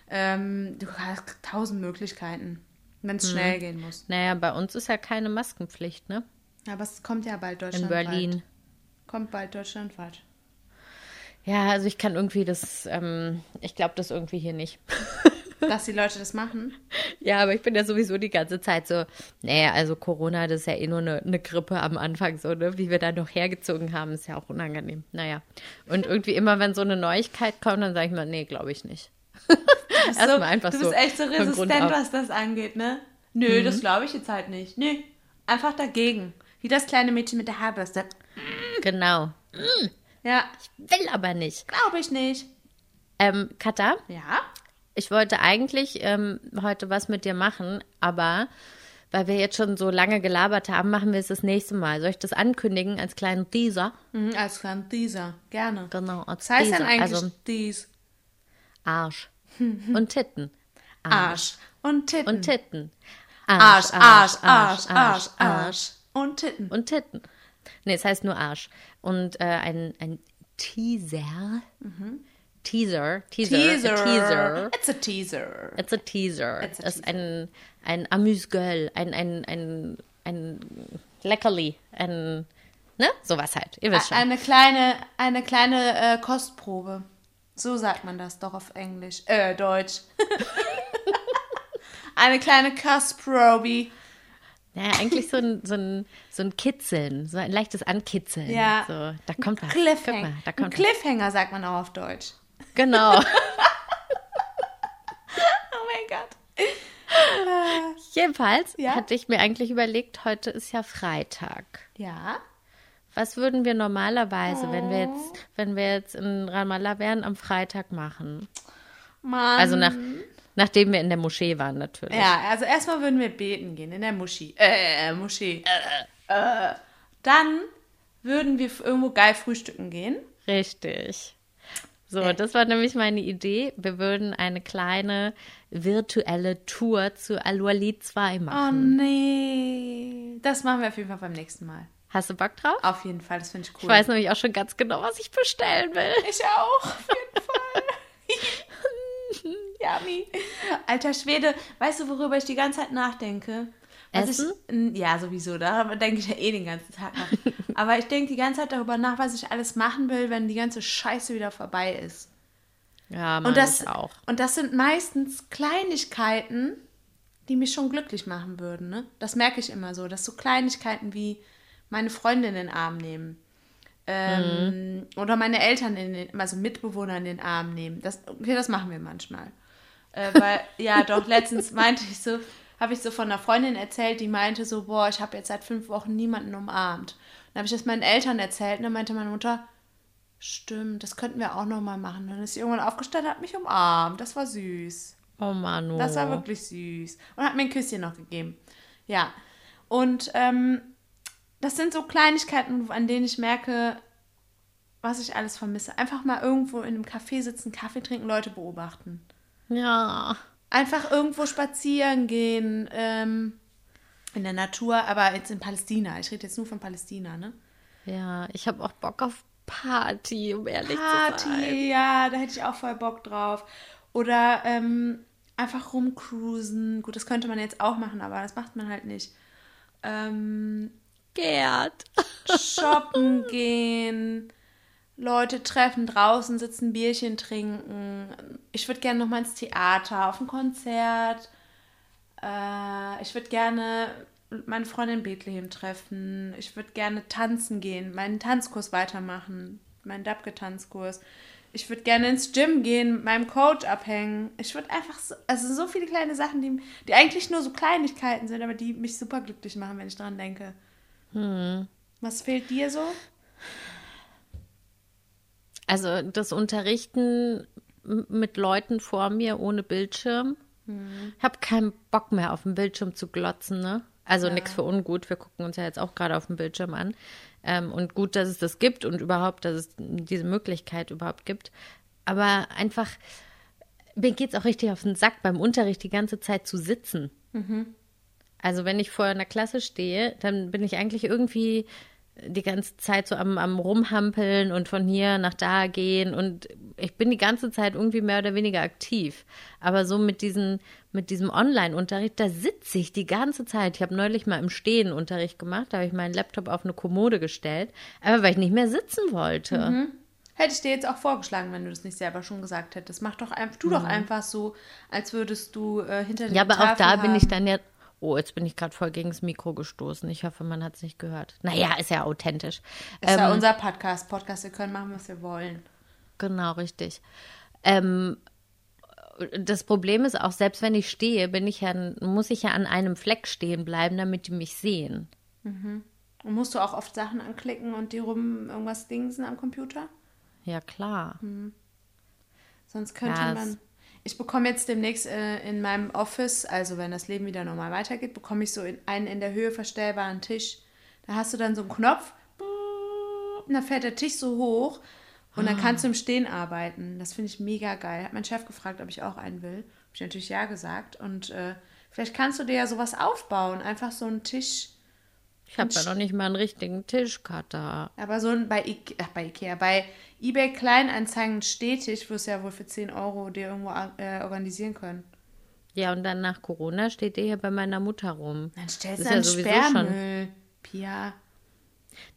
Ähm, du hast tausend Möglichkeiten, wenn es schnell gehen muss. naja, bei uns ist ja keine Maskenpflicht, ne? Aber es kommt ja bald In deutschlandweit. Berlin. Kommt bald deutschlandweit. Ja, also ich kann irgendwie das, ähm, ich glaube das irgendwie hier nicht. Dass die Leute das machen. Ja, aber ich bin ja sowieso die ganze Zeit so, naja, also Corona, das ist ja eh nur eine, eine Grippe am Anfang, so, ne? Wie wir da noch hergezogen haben, ist ja auch unangenehm. Naja. Und irgendwie immer, wenn so eine Neuigkeit kommt, dann sage ich mal, nee, glaube ich nicht. Erstmal einfach du so. bist echt so von Grund resistent. Mhm. was das angeht, ne? Nö, das glaube ich jetzt halt nicht. Nö, einfach dagegen. Wie das kleine Mädchen mit der Haarbürste. Genau. Ja, Will aber nicht. glaube ich nicht. Ähm, Katha, Ja? ich wollte eigentlich ähm, heute was mit dir machen, aber weil wir jetzt schon so lange gelabert haben, machen wir es das nächste Mal. Soll ich das ankündigen als kleinen Teaser? Mhm, als kleiner dieser. Gerne. Genau, als Was heißt denn Teaser. eigentlich Also? Arsch und Titten. Arsch. Und Titten. Und Titten. Arsch, Arsch, Arsch, Arsch, Arsch. Und Titten. Und Titten. Nee, es heißt nur Arsch. Und äh, ein, ein Teaser. Teaser. Teaser. Teaser. Teaser. It's a teaser. It's a teaser. It's a das ist ein, ein Amüsgöl, ein, ein, ein, ein Leckerli, ein, ne, sowas halt. Ihr wisst schon. Eine kleine, eine kleine äh, Kostprobe. So sagt man das doch auf Englisch. Äh, Deutsch. eine kleine Kostprobe. Naja, eigentlich so ein, so, ein, so ein Kitzeln, so ein leichtes Ankitzeln. Ja. So, da kommt was. Cliffhanger. mal, da Ein kommt was. Cliffhanger sagt man auch auf Deutsch. Genau. Oh mein Gott. Jedenfalls Ja? hatte ich mir eigentlich überlegt, heute ist ja Freitag. Ja. Was würden wir normalerweise, wenn wir Oh. jetzt, wenn wir jetzt in Ramallah wären, am Freitag machen? Mann. Also nach, nachdem wir in der Moschee waren natürlich. Ja, also erstmal würden wir beten gehen in der Moschee. Äh, Moschee. Äh. Dann würden wir irgendwo geil frühstücken gehen. Richtig. So, Äh. das war nämlich meine Idee. Wir würden eine kleine virtuelle Tour zu Al-Walid 2 Oh machen. nee. Das machen wir auf jeden Fall beim nächsten Mal. Hast du Bock drauf? Auf jeden Fall, das finde ich cool. Ich weiß nämlich auch schon ganz genau, was ich bestellen will. Ich auch, auf jeden Fall. Yummy. Alter Schwede, weißt du, worüber ich die ganze Zeit nachdenke? Was Essen? Ich, ja, sowieso. Darüber denke ich ja eh den ganzen Tag nach. Aber ich denke die ganze Zeit darüber nach, was ich alles machen will, wenn die ganze Scheiße wieder vorbei ist. Ja, Mann, Und das, ich auch. und das sind meistens Kleinigkeiten, die mich schon glücklich machen würden. Ne? Das merke ich immer so. Das so Kleinigkeiten wie meine Freundin in den Arm nehmen. Ähm, Oder meine Eltern, in den, also Mitbewohner in den Arm nehmen. Das, okay, das machen wir manchmal. Äh, weil, ja, doch, letztens meinte ich so, habe ich so von einer Freundin erzählt, die meinte so, boah, ich habe jetzt seit fünf Wochen niemanden umarmt. Dann habe ich das meinen Eltern erzählt und dann meinte meine Mutter, Stimmt, das könnten wir auch noch mal machen. Dann ist sie irgendwann aufgestanden, hat mich umarmt. Das war süß. Oh Manu. Das war wirklich süß. Und hat mir ein Küsschen noch gegeben. Ja. Und ähm, das sind so Kleinigkeiten, an denen ich merke, was ich alles vermisse. Einfach mal irgendwo in einem Café sitzen, Kaffee trinken, Leute beobachten. Ja. Einfach irgendwo spazieren gehen, ähm, in der Natur, aber jetzt in Palästina. Ich rede jetzt nur von Palästina, ne? Ja, ich habe auch Bock auf Party, um ehrlich zu sein. Party, ja, da hätte ich auch voll Bock drauf. Oder ähm, einfach rumcruisen. Gut, das könnte man jetzt auch machen, aber das macht man halt nicht. Ähm, Gerd. shoppen gehen, Leute treffen, draußen sitzen, Bierchen trinken. Ich würde gerne noch mal ins Theater, auf ein Konzert. Äh, ich würde gerne meine Freundin Bethlehem treffen. Ich würde gerne tanzen gehen, meinen Tanzkurs weitermachen, meinen Dabke-Tanzkurs. Ich würde gerne ins Gym gehen, meinem Coach abhängen. Ich würde einfach so, also so viele kleine Sachen, die, die eigentlich nur so Kleinigkeiten sind, aber die mich super glücklich machen, wenn ich dran denke. Was fehlt dir so? Also das Unterrichten mit Leuten vor mir ohne Bildschirm. Ich habe keinen Bock mehr auf den Bildschirm zu glotzen, ne? Also nichts für ungut. Wir gucken uns ja jetzt auch gerade auf dem Bildschirm an. Ähm, und gut, dass es das gibt und überhaupt, dass es diese Möglichkeit überhaupt gibt. Aber einfach, mir geht es auch richtig auf den Sack, beim Unterricht die ganze Zeit zu sitzen. Also wenn ich vor einer Klasse stehe, dann bin ich eigentlich irgendwie die ganze Zeit so am, am Rumhampeln und von hier nach da gehen und ich bin die ganze Zeit irgendwie mehr oder weniger aktiv. Aber so mit, diesen, mit diesem Online-Unterricht, da sitze ich die ganze Zeit. Ich habe neulich mal im Stehen Unterricht gemacht, da habe ich meinen Laptop auf eine Kommode gestellt, aber weil ich nicht mehr sitzen wollte. Hätte ich dir jetzt auch vorgeschlagen, wenn du das nicht selber schon gesagt hättest. Mach doch einfach, tu doch einfach so, als würdest du äh, hinter der Ja, aber auch Tafel da bin ich haben. dann ja. Oh, jetzt bin ich gerade voll gegen das Mikro gestoßen. Ich hoffe, man hat es nicht gehört. Naja, ist ja authentisch. Ist ja unser Podcast. Podcast, wir können machen, was wir wollen. Genau, richtig. Ähm, das Problem ist auch, selbst wenn ich stehe, bin ich ja, muss ich ja an einem Fleck stehen bleiben, damit die mich sehen. Und musst du auch oft Sachen anklicken und die rum irgendwas dingsen am Computer? Ja, klar. Sonst könnte Ja, man. Ich bekomme jetzt demnächst äh, in meinem Office, also wenn das Leben wieder normal weitergeht, bekomme ich so in, einen in der Höhe verstellbaren Tisch. Da hast du dann so einen Knopf, und dann fährt der Tisch so hoch und dann kannst du im Stehen arbeiten. Das finde ich mega geil. Hat mein Chef gefragt, ob ich auch einen will. Habe ich natürlich ja gesagt. Und äh, vielleicht kannst du dir ja sowas aufbauen. Einfach so einen Tisch. Ich habe ja noch nicht mal einen richtigen Tischcutter. Aber so ein bei, Ike ach, bei Ikea, bei eBay Kleinanzeigen stetig wirst du ja wohl für 10 Euro dir irgendwo äh, organisieren können. Ja, und dann nach Corona steht der hier bei meiner Mutter rum. Dann stellst du einen ja sowieso schon- Sperrmüll. Pia.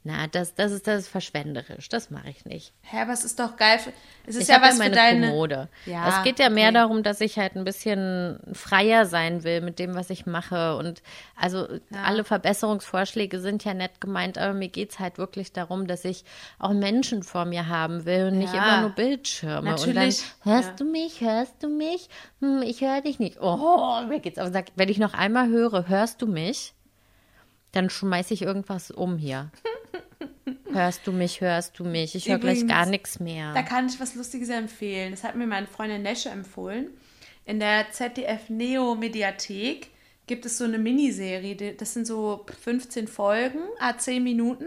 Na, das, das, ist, das ist verschwenderisch. Das mache ich nicht. Hä, aber es ist doch geil. Für, es ist Ich ja was ja für meine deine. Kommode. Ja, es geht ja mehr okay. darum, dass ich halt ein bisschen freier sein will mit dem, was ich mache. Und also alle Verbesserungsvorschläge sind ja nett gemeint, aber mir geht es halt wirklich darum, dass ich auch Menschen vor mir haben will und nicht Ja. immer nur Bildschirme. Natürlich, Und dann, hörst ja. du mich, hörst du mich? Hm, ich höre dich nicht. Oh, mir geht's auf den Sack. Wenn ich noch einmal höre, hörst du mich? Dann schmeiße ich irgendwas um hier. Hörst du mich, hörst du mich? Ich höre gleich gar nichts mehr. Da kann ich was Lustiges empfehlen. Das hat mir meine Freundin Nesche empfohlen. In der ZDF Neo Mediathek gibt es so eine Miniserie. Das sind so 15 Folgen, a 10 Minuten.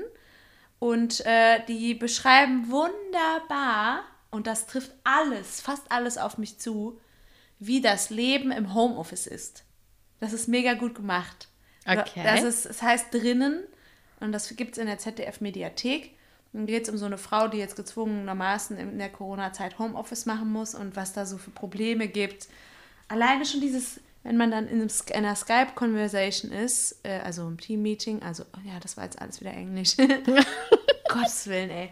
Und äh, die beschreiben wunderbar, und das trifft alles, fast alles auf mich zu, wie das Leben im Homeoffice ist. Das ist mega gut gemacht. Okay. Das ist, es heißt drinnen, und das gibt es in der ZDF-Mediathek. Dann geht es um so eine Frau, die jetzt gezwungenermaßen in der Corona-Zeit Homeoffice machen muss und was da so für Probleme gibt. Alleine schon dieses, wenn man dann in, einer Skype-Conversation ist, äh, also im Team-Meeting, also, oh ja, das war jetzt alles wieder Englisch. Gottes Willen, ey.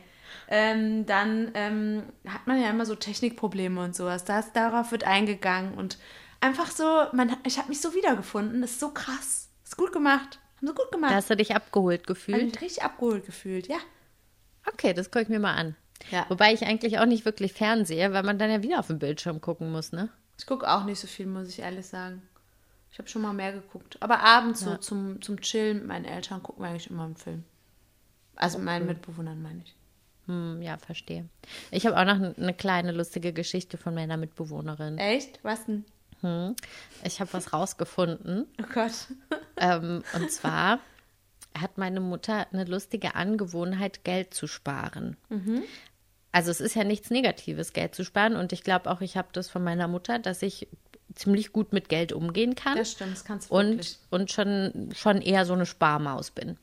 Ähm, dann ähm, hat man ja immer so Technikprobleme und sowas. Das, darauf wird eingegangen und einfach so, man, ich habe mich so wiedergefunden. Das ist so krass. Ist gut gemacht. Haben sie gut Da gemacht. hast du dich abgeholt Hab gefühlt. mich richtig abgeholt gefühlt, ja. Okay, das gucke ich mir mal an. Ja. Wobei ich eigentlich auch nicht wirklich fernsehe, weil man dann ja wieder auf den Bildschirm gucken muss, ne? Ich gucke auch nicht so viel, muss ich ehrlich sagen. Ich habe schon mal mehr geguckt. Aber abends so zum, zum Chillen mit meinen Eltern gucken wir eigentlich immer einen Film. Also mit meinen Mitbewohnern meine ich. Hm, ja, verstehe. Ich habe auch noch eine kleine lustige Geschichte von meiner Mitbewohnerin. Echt? Was denn? Hm. Ich habe was rausgefunden. Oh Gott. Ähm, und zwar hat meine Mutter eine lustige Angewohnheit, Geld zu sparen. Also es ist ja nichts Negatives, Geld zu sparen. Und ich glaube auch, ich habe das von meiner Mutter, dass ich ziemlich gut mit Geld umgehen kann. Das stimmt, das kannst du und, wirklich. und schon, schon eher so eine Sparmaus bin.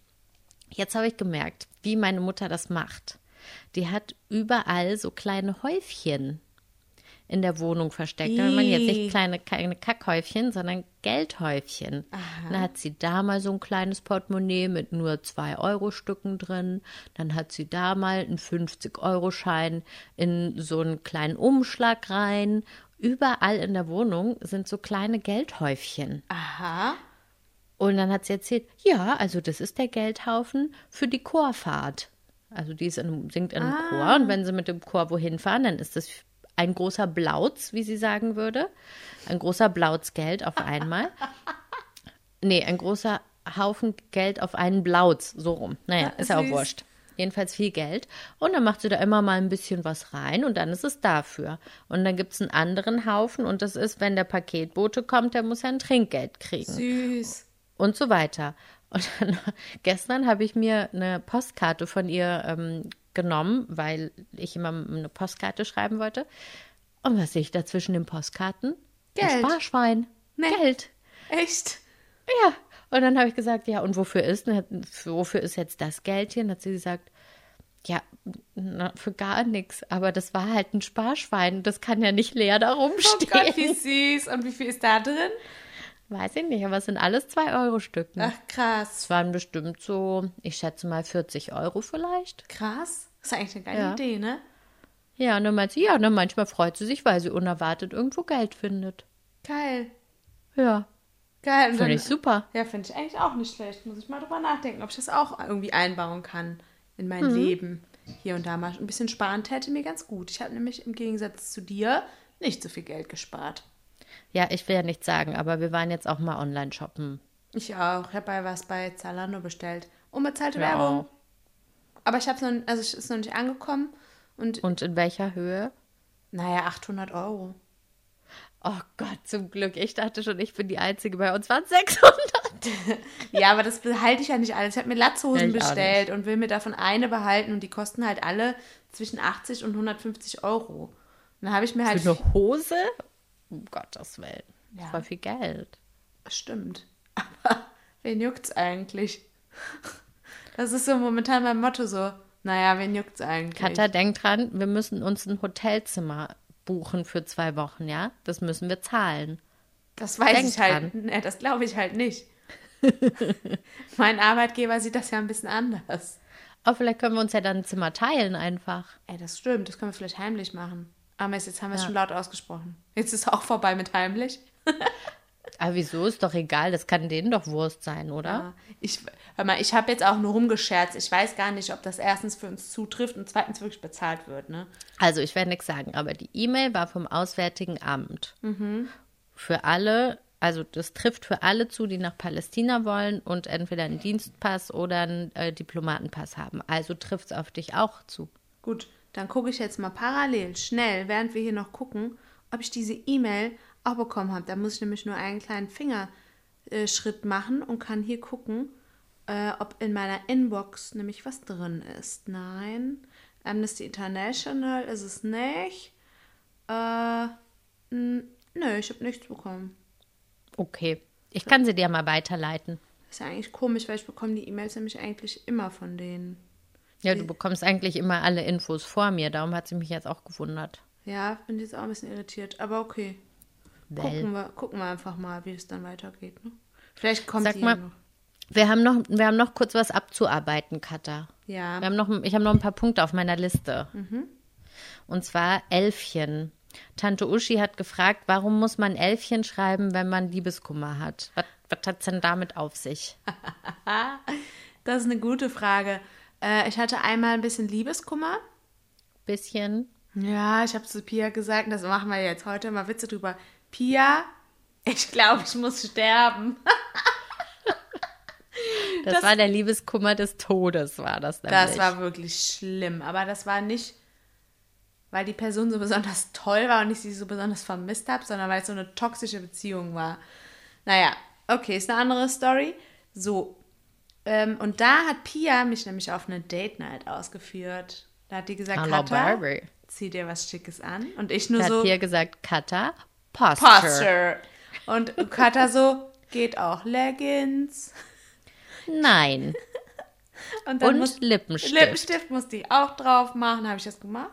Jetzt habe ich gemerkt, wie meine Mutter das macht. Die hat überall so kleine Häufchen in der Wohnung versteckt. Da man jetzt nicht kleine, keine Kackhäufchen, sondern Geldhäufchen. Dann hat sie da mal so ein kleines Portemonnaie mit nur 2-Euro-Stücken drin. Dann hat sie da mal einen 50-Euro-Schein in so einen kleinen Umschlag rein. Überall in der Wohnung sind so kleine Geldhäufchen. Aha. Und dann hat sie erzählt, ja, also das ist der Geldhaufen für die Chorfahrt. Also die ist in, singt in einem Chor und wenn sie mit dem Chor wohin fahren, dann ist das ein großer Blauz, wie sie sagen würde. Ein großer Blauz Geld auf einmal. nee, ein großer Haufen Geld auf einen Blauz, so rum. Naja, ist ja auch wurscht. Jedenfalls viel Geld. Und dann macht sie da immer mal ein bisschen was rein und dann ist es dafür. Und dann gibt es einen anderen Haufen und das ist, wenn der Paketbote kommt, der muss ja ein Trinkgeld kriegen Süß. und so weiter. Und dann, gestern habe ich mir eine Postkarte von ihr ähm, genommen, weil ich immer eine Postkarte schreiben wollte. Und was sehe ich da zwischen den Postkarten? Ein Geld. Sparschwein. Nee. Geld. Echt? Ja. Und dann habe ich gesagt, ja, und wofür ist, wofür ist jetzt das Geld hier? Und hat sie gesagt, ja, na, für gar nichts. Aber das war halt ein Sparschwein. Das kann ja nicht leer da Oh rumstehen. Gott, wie süß. Und wie viel ist da drin? Weiß ich nicht, aber es sind alles 2-Euro-Stück. Ne? Ach, krass. Es waren bestimmt so, ich schätze mal 40 Euro vielleicht. Krass. Das ist eigentlich eine geile Ja. Idee, ne? Ja, und dann meint sie, ja, und dann manchmal freut sie sich, weil sie unerwartet irgendwo Geld findet. Geil. Ja, Geil. Finde ich super. Ja, finde ich eigentlich auch nicht schlecht. Muss ich mal drüber nachdenken, ob ich das auch irgendwie einbauen kann in mein Mhm. Leben. Hier und da mal ein bisschen sparen täte mir ganz gut. Ich habe nämlich im Gegensatz zu dir nicht so viel Geld gespart. Ja, ich will ja nichts sagen, aber wir waren jetzt auch mal online shoppen. Ich auch. Ich habe bei was bei Zalando bestellt. Unbezahlte Ja. Werbung. Aber ich habe es noch, also es ist noch nicht angekommen. Und Und in welcher Höhe? naja, 800 Euro. Oh Gott, zum Glück. Ich dachte schon, ich bin die Einzige. Bei uns waren es 600. Ja, aber das behalte ich ja nicht alles. Ich habe mir Latzhosen Ich bestellt und will mir davon eine behalten und die kosten halt alle zwischen 80 und 150 Euro. Und dann habe ich mir halt. Für eine Hose? Um Gottes Willen. Ja. Voll viel Geld. Stimmt. Aber wen juckt's eigentlich? Das ist so momentan mein Motto so. Naja, wen juckt's eigentlich? Katja, denk dran, wir müssen uns ein Hotelzimmer buchen für zwei Wochen, ja? Das müssen wir zahlen. das weiß denk ich halt. Ne, das glaube ich halt nicht. mein Arbeitgeber sieht das ja ein bisschen anders. Aber vielleicht können wir uns ja dann ein Zimmer teilen einfach. Ey, das stimmt. Das können wir vielleicht heimlich machen. Mist, jetzt haben wir es schon laut ausgesprochen. Jetzt ist auch vorbei mit heimlich. Aber wieso? Ist doch egal. Das kann denen doch Wurst sein, oder? Ja. Ich, hör mal, ich habe jetzt auch nur rumgescherzt. Ich weiß gar nicht, ob das erstens für uns zutrifft und zweitens wirklich bezahlt wird. Ne? Also, ich werde nichts sagen, aber die E-Mail war vom Auswärtigen Amt. Für alle, also das trifft für alle zu, die nach Palästina wollen und entweder einen Dienstpass oder einen äh, Diplomatenpass haben. Also trifft es auf dich auch zu. Gut, dann gucke ich jetzt mal parallel, schnell, während wir hier noch gucken, ob ich diese E-Mail auch bekommen habe. Da muss ich nämlich nur einen kleinen Fingerschritt machen und kann hier gucken, äh, ob in meiner Inbox nämlich was drin ist. Nein, Amnesty International ist es nicht. Äh, nö, ich habe nichts bekommen. Okay. Ich kann sie dir mal weiterleiten. Ist ja eigentlich komisch, weil ich bekomme die E-Mails nämlich eigentlich immer von denen. Ja, du bekommst eigentlich immer alle Infos vor mir, darum hat sie mich jetzt auch gewundert. Ja, bin jetzt auch ein bisschen irritiert, aber okay. Weil, Gucken wir, gucken wir einfach mal, wie es dann weitergeht. Ne? Vielleicht kommt Sag mal- ja noch. wir haben noch, wir haben noch kurz was abzuarbeiten, Katha. Ja. Wir haben noch, ich habe noch ein paar Punkte auf meiner Liste. Mhm. Und zwar Elfchen. Tante Uschi hat gefragt, warum muss man Elfchen schreiben, wenn man Liebeskummer hat? Was, was hat es denn damit auf sich? Das ist eine gute Frage. Äh, ich hatte einmal ein bisschen Liebeskummer. Bisschen. Ja, ich habe zu Pia gesagt, das machen wir jetzt heute mal Witze drüber. Pia, ich glaube, ich muss sterben. Das, Das- war der Liebeskummer des Todes, war das nämlich. Das war wirklich schlimm. Aber das war nicht, weil die Person so besonders toll war und ich sie so besonders vermisst habe, sondern weil es so eine toxische Beziehung war. Naja, okay, ist eine andere Story. So. Ähm, und da hat Pia mich nämlich auf eine Date Night ausgeführt. Da hat die gesagt, Hallo, Katha, Barbie. zieh dir was Schickes an. Und ich nur Da so, hat Pia gesagt, Katha, Posture. Posture. Und Katha so, geht auch Leggings. Nein. Und dann Und muss, Lippenstift. Lippenstift musste ich auch drauf machen. Habe ich das gemacht?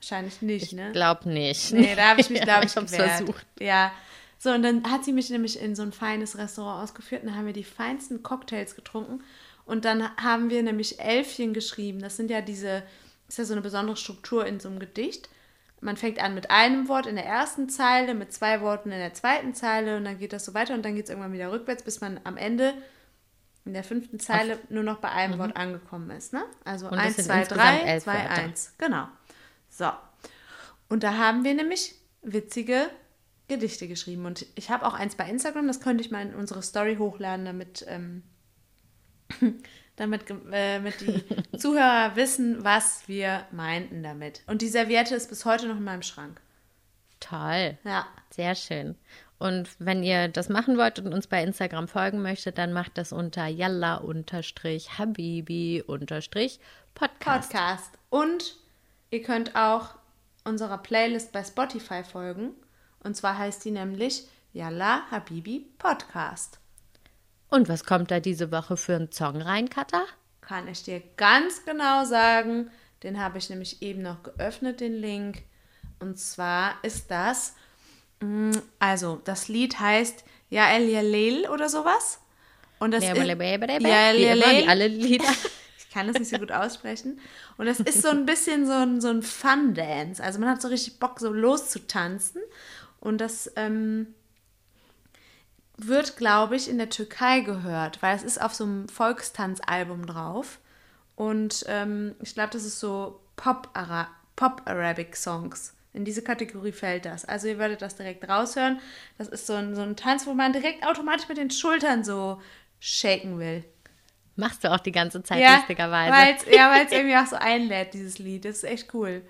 Wahrscheinlich nicht, ne? Glaub nicht. Nee, da habe ich mich, glaube ich, hab's gewehrt. versucht. Ja. So, und dann hat sie mich nämlich in so ein feines Restaurant ausgeführt und dann haben wir die feinsten Cocktails getrunken. Und dann haben wir nämlich Elfchen geschrieben. Das sind ja diese, ist ja so eine besondere Struktur in so einem Gedicht. Man fängt an mit einem Wort in der ersten Zeile, mit zwei Worten in der zweiten Zeile und dann geht das so weiter und dann geht es irgendwann wieder rückwärts, bis man am Ende in der fünften Zeile nur noch bei einem Wort angekommen ist. Ne? Also Mhm. Und das 1, sind 2, insgesamt 3, elf 2, Wörter. 1. Genau. So. Und da haben wir nämlich witzige Gedichte geschrieben. Und ich habe auch eins bei Instagram, das könnte ich mal in unsere Story hochladen, damit ähm, damit, äh, damit die Zuhörer wissen, was wir meinten damit. Und die Serviette ist bis heute noch in meinem Schrank. Toll. Ja. Sehr schön. Und wenn ihr das machen wollt und uns bei Instagram folgen möchtet, dann macht das unter yalla-habibi-podcast. Podcast. Und ihr könnt auch unserer Playlist bei Spotify folgen. Und zwar heißt die nämlich Yalla Habibi Podcast. Und was kommt da diese Woche für einen Song rein, Katha? Kann ich dir ganz genau sagen. Den habe ich nämlich eben noch geöffnet, den Link. Und zwar ist das, mm, also das Lied heißt Ja El Yalel oder sowas. Und das ist, wie alle Lieder. Ich kann das nicht so gut aussprechen. Und das ist so ein bisschen so ein, so ein Fun-Dance. Also man hat so richtig Bock, so loszutanzen. Und das ähm, wird, glaube ich, in der Türkei gehört, weil es ist auf so einem Volkstanzalbum drauf. Und ähm, ich glaube, das ist so Pop-Ara- Pop-Arabic-Songs. In diese Kategorie fällt das. Also ihr werdet das direkt raushören. Das ist so ein, so ein Tanz, wo man direkt automatisch mit den Schultern so shaken will. Machst du auch die ganze Zeit, Ja, lustigerweise. weil's, ja, weil es irgendwie auch so einlädt, dieses Lied. Das ist echt cool.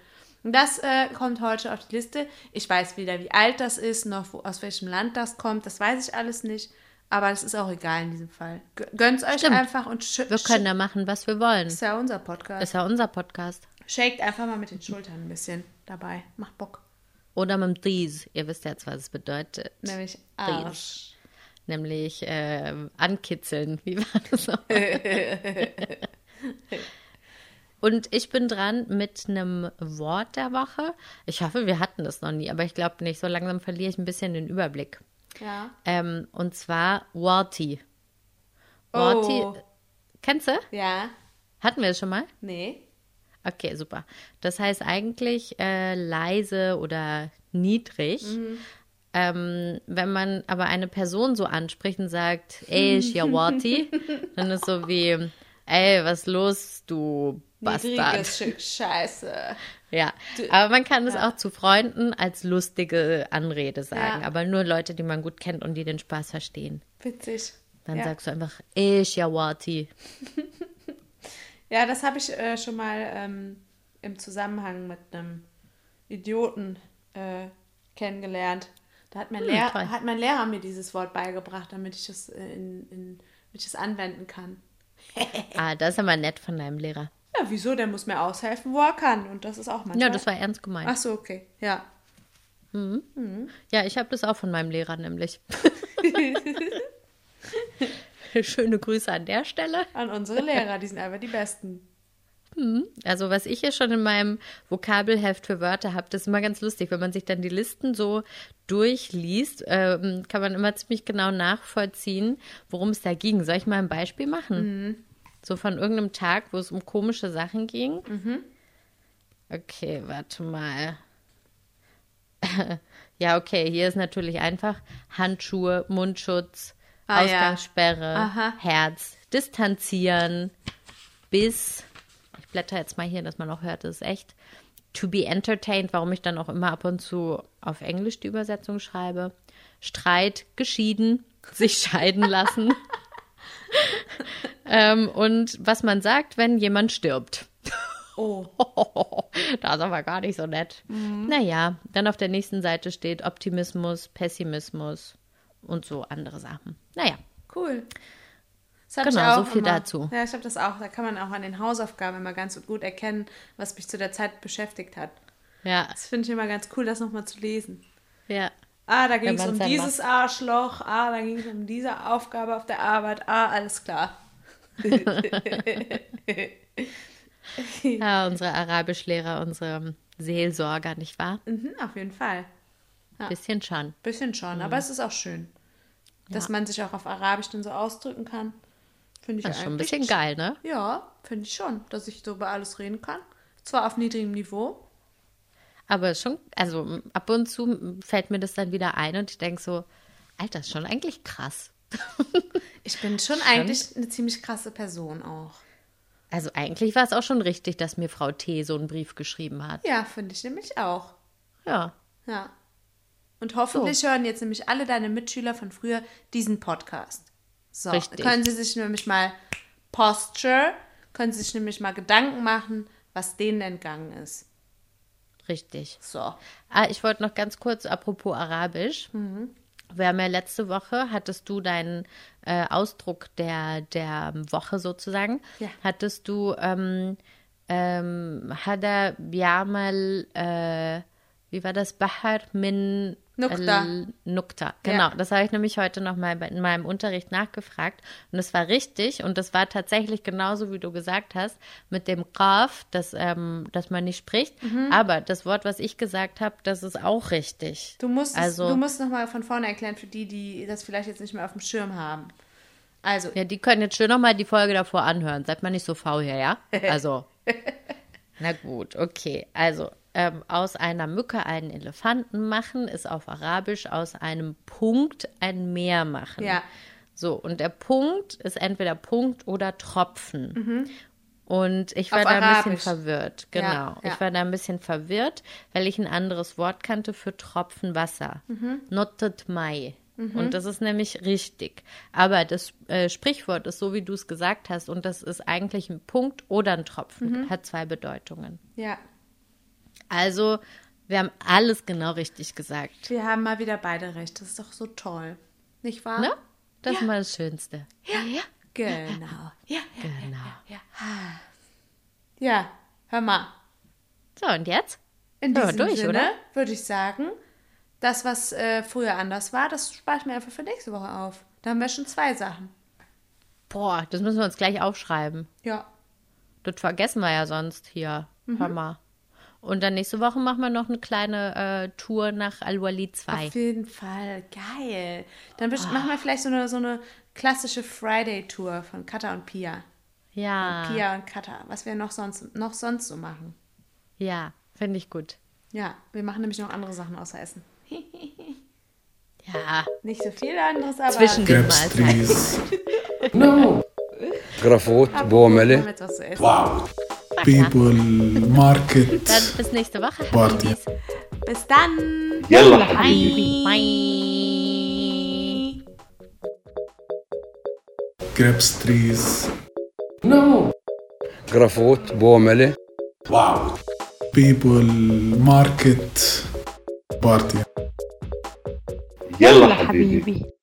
Und das äh, kommt heute auf die Liste. Ich weiß weder, wie alt das ist, noch wo, aus welchem Land das kommt. Das weiß ich alles nicht. Aber das ist auch egal in diesem Fall. Gö- Gönnt's euch Stimmt. einfach und sch Wir können da machen, was wir wollen. ist ja unser Podcast. Ist ja unser Podcast. Shakt einfach mal mit den Schultern ein bisschen dabei. Macht Bock. Oder mit dem Dies. Ihr wisst jetzt, was es bedeutet. Nämlich Arsch. Nämlich äh, ankitzeln. Wie war das noch? Und ich bin dran mit einem Wort der Woche. Ich hoffe, wir hatten das noch nie, aber ich glaube nicht. So langsam verliere ich ein bisschen den Überblick. Ja. Ähm, und zwar Warty. Warty. Oh. Kennst du? Ja. Hatten wir es schon mal? Nee. Okay, super. Das heißt eigentlich äh, leise oder niedrig. Ähm, wenn man aber eine Person so anspricht und sagt, ey, Shiawati, dann ist so wie, ey, was los, du Bastard. Scheiße. Ja, aber man kann es auch zu Freunden als lustige Anrede sagen, Ja. aber nur Leute, die man gut kennt und die den Spaß verstehen. Witzig. Dann ja. sagst du einfach, ey, Shiawati. Ja, das habe ich äh, schon mal ähm, im Zusammenhang mit einem Idioten äh, kennengelernt. Da hat mein, Hm, Lehr toll. hat mein Lehrer mir dieses Wort beigebracht, damit ich es, äh, in, in, damit ich es anwenden kann. Ah, das ist aber nett von deinem Lehrer. Ja, wieso? Der muss mir aushelfen, wo er kann. Und das ist auch manchmal. Ja, das war ernst gemeint. Ach so, okay. Ja. Ja, ich habe das auch von meinem Lehrer nämlich. Schöne Grüße an der Stelle. An unsere Lehrer, die sind einfach die Besten. Also was ich hier schon in meinem Vokabelheft für Wörter habe, das ist immer ganz lustig. Wenn man sich dann die Listen so durchliest, ähm, kann man immer ziemlich genau nachvollziehen, worum es da ging. Soll ich mal ein Beispiel machen? So von irgendeinem Tag, wo es um komische Sachen ging. Okay, warte mal. ja, okay, hier ist natürlich einfach Handschuhe, Mundschutz, Ah, ja. Ausgangssperre, Aha. Herz, distanzieren, bis, ich blätter jetzt mal hier, dass man auch hört, das ist echt, to be entertained, warum ich dann auch immer ab und zu auf Englisch die Übersetzung schreibe, Streit, geschieden, sich scheiden lassen ähm, und was man sagt, wenn jemand stirbt. Oh. das ist aber gar nicht so nett. Naja, dann auf der nächsten Seite steht Optimismus, Pessimismus und so andere Sachen. Naja, Cool. Genau, so viel immer. dazu. Ja, ich habe das auch. Da kann man auch an den Hausaufgaben immer ganz gut erkennen, was mich zu der Zeit beschäftigt hat. ja, Das finde ich immer ganz cool, das nochmal zu lesen. ja. Ah, da ging es um dieses Arschloch. Ah, da ging es um diese Aufgabe auf der Arbeit. Ah, alles klar. Ja, unsere Arabischlehrer, unsere Seelsorger, nicht wahr? Mhm, auf jeden Fall. Bisschen schon. Bisschen schon, aber es ist auch schön, dass man sich auch auf Arabisch dann so ausdrücken kann. Finde ich Das ist schon ein bisschen geil, ne? Ja, finde ich schon, dass ich so über alles reden kann. Zwar auf niedrigem Niveau. Aber schon, also ab und zu fällt mir das dann wieder ein und ich denke so, Alter, ist schon eigentlich krass. Ich bin schon eigentlich eine ziemlich krasse Person auch. Also eigentlich war es auch schon richtig, dass mir Frau T. so einen Brief geschrieben hat. Ja, finde ich nämlich auch. Ja. Ja. Und hoffentlich hören jetzt nämlich alle deine Mitschüler von früher diesen Podcast. So, Richtig. können sie sich nämlich mal Posture können Sie sich nämlich mal Gedanken machen, was denen entgangen ist. Richtig. So. Ah, ich wollte noch ganz kurz, apropos Arabisch. Wir haben ja letzte Woche, hattest du deinen äh, Ausdruck der, der Woche sozusagen, Ja. hattest du ähm, ähm, Hada Biamal, äh, wie war das? Bahar min Nukta. Nukta. Genau, Ja. das habe ich nämlich heute noch mal bei- in meinem Unterricht nachgefragt und es war richtig und das war tatsächlich genauso, wie du gesagt hast, mit dem Qaf, dass, ähm, dass man nicht spricht. Mhm. Aber das Wort, was ich gesagt habe, das ist auch richtig. Du musst, es- Also- du musst nochmal von vorne erklären, für die, die das vielleicht jetzt nicht mehr auf dem Schirm haben. Also, Ja, die können jetzt schön noch mal die Folge davor anhören. Seid mal nicht so faul hier, ja? Also. Na gut, okay. Also, ähm, aus einer Mücke einen Elefanten machen, ist auf Arabisch aus einem Punkt ein Meer machen. Ja. So, und der Punkt ist entweder Punkt oder Tropfen. Und ich war Auf da ein bisschen Arabisch. verwirrt. Ja, Genau. ja. Ich war da ein bisschen verwirrt, weil ich ein anderes Wort kannte für Tropfen Wasser. Mhm. Notet Mai. Und das ist nämlich richtig. Aber das äh, Sprichwort ist so, wie du es gesagt hast. Und das ist eigentlich ein Punkt oder ein Tropfen. Mhm. Hat zwei Bedeutungen. ja, Also, wir haben alles genau richtig gesagt. wir haben mal wieder beide recht. Das ist doch so toll. Nicht wahr? Ne? Das ist mal das Schönste. Ja, ja. Genau. Ja, Genau. ja, hör mal. So, und jetzt? In Ja, diesem durch, Sinne oder? würde ich sagen, das, was äh, früher anders war, das spare ich mir einfach für nächste Woche auf. Da haben wir schon zwei Sachen. Boah, das müssen wir uns gleich aufschreiben. Ja. Das vergessen wir ja sonst hier. Mhm. Hör mal. Und dann nächste Woche machen wir noch eine kleine äh, Tour nach Al-Wali 2. Auf jeden Fall, geil. Dann oh. machen wir vielleicht so eine, so eine klassische Friday-Tour von Kata und Pia. Ja. Und Pia und Kata, was wir noch sonst, noch sonst so machen. Ja, finde ich gut. Ja, wir machen nämlich noch andere Sachen außer Essen. ja. Nicht so viel anderes, aber... Zwischen den no. Grafot, Boamelle. Wow. بيبول ماركت بس نيست بخ بارتي بستن يلا حبيبي باي تريز نو جرافوت بومله واو بيبول ماركت بارتي يلا حبيبي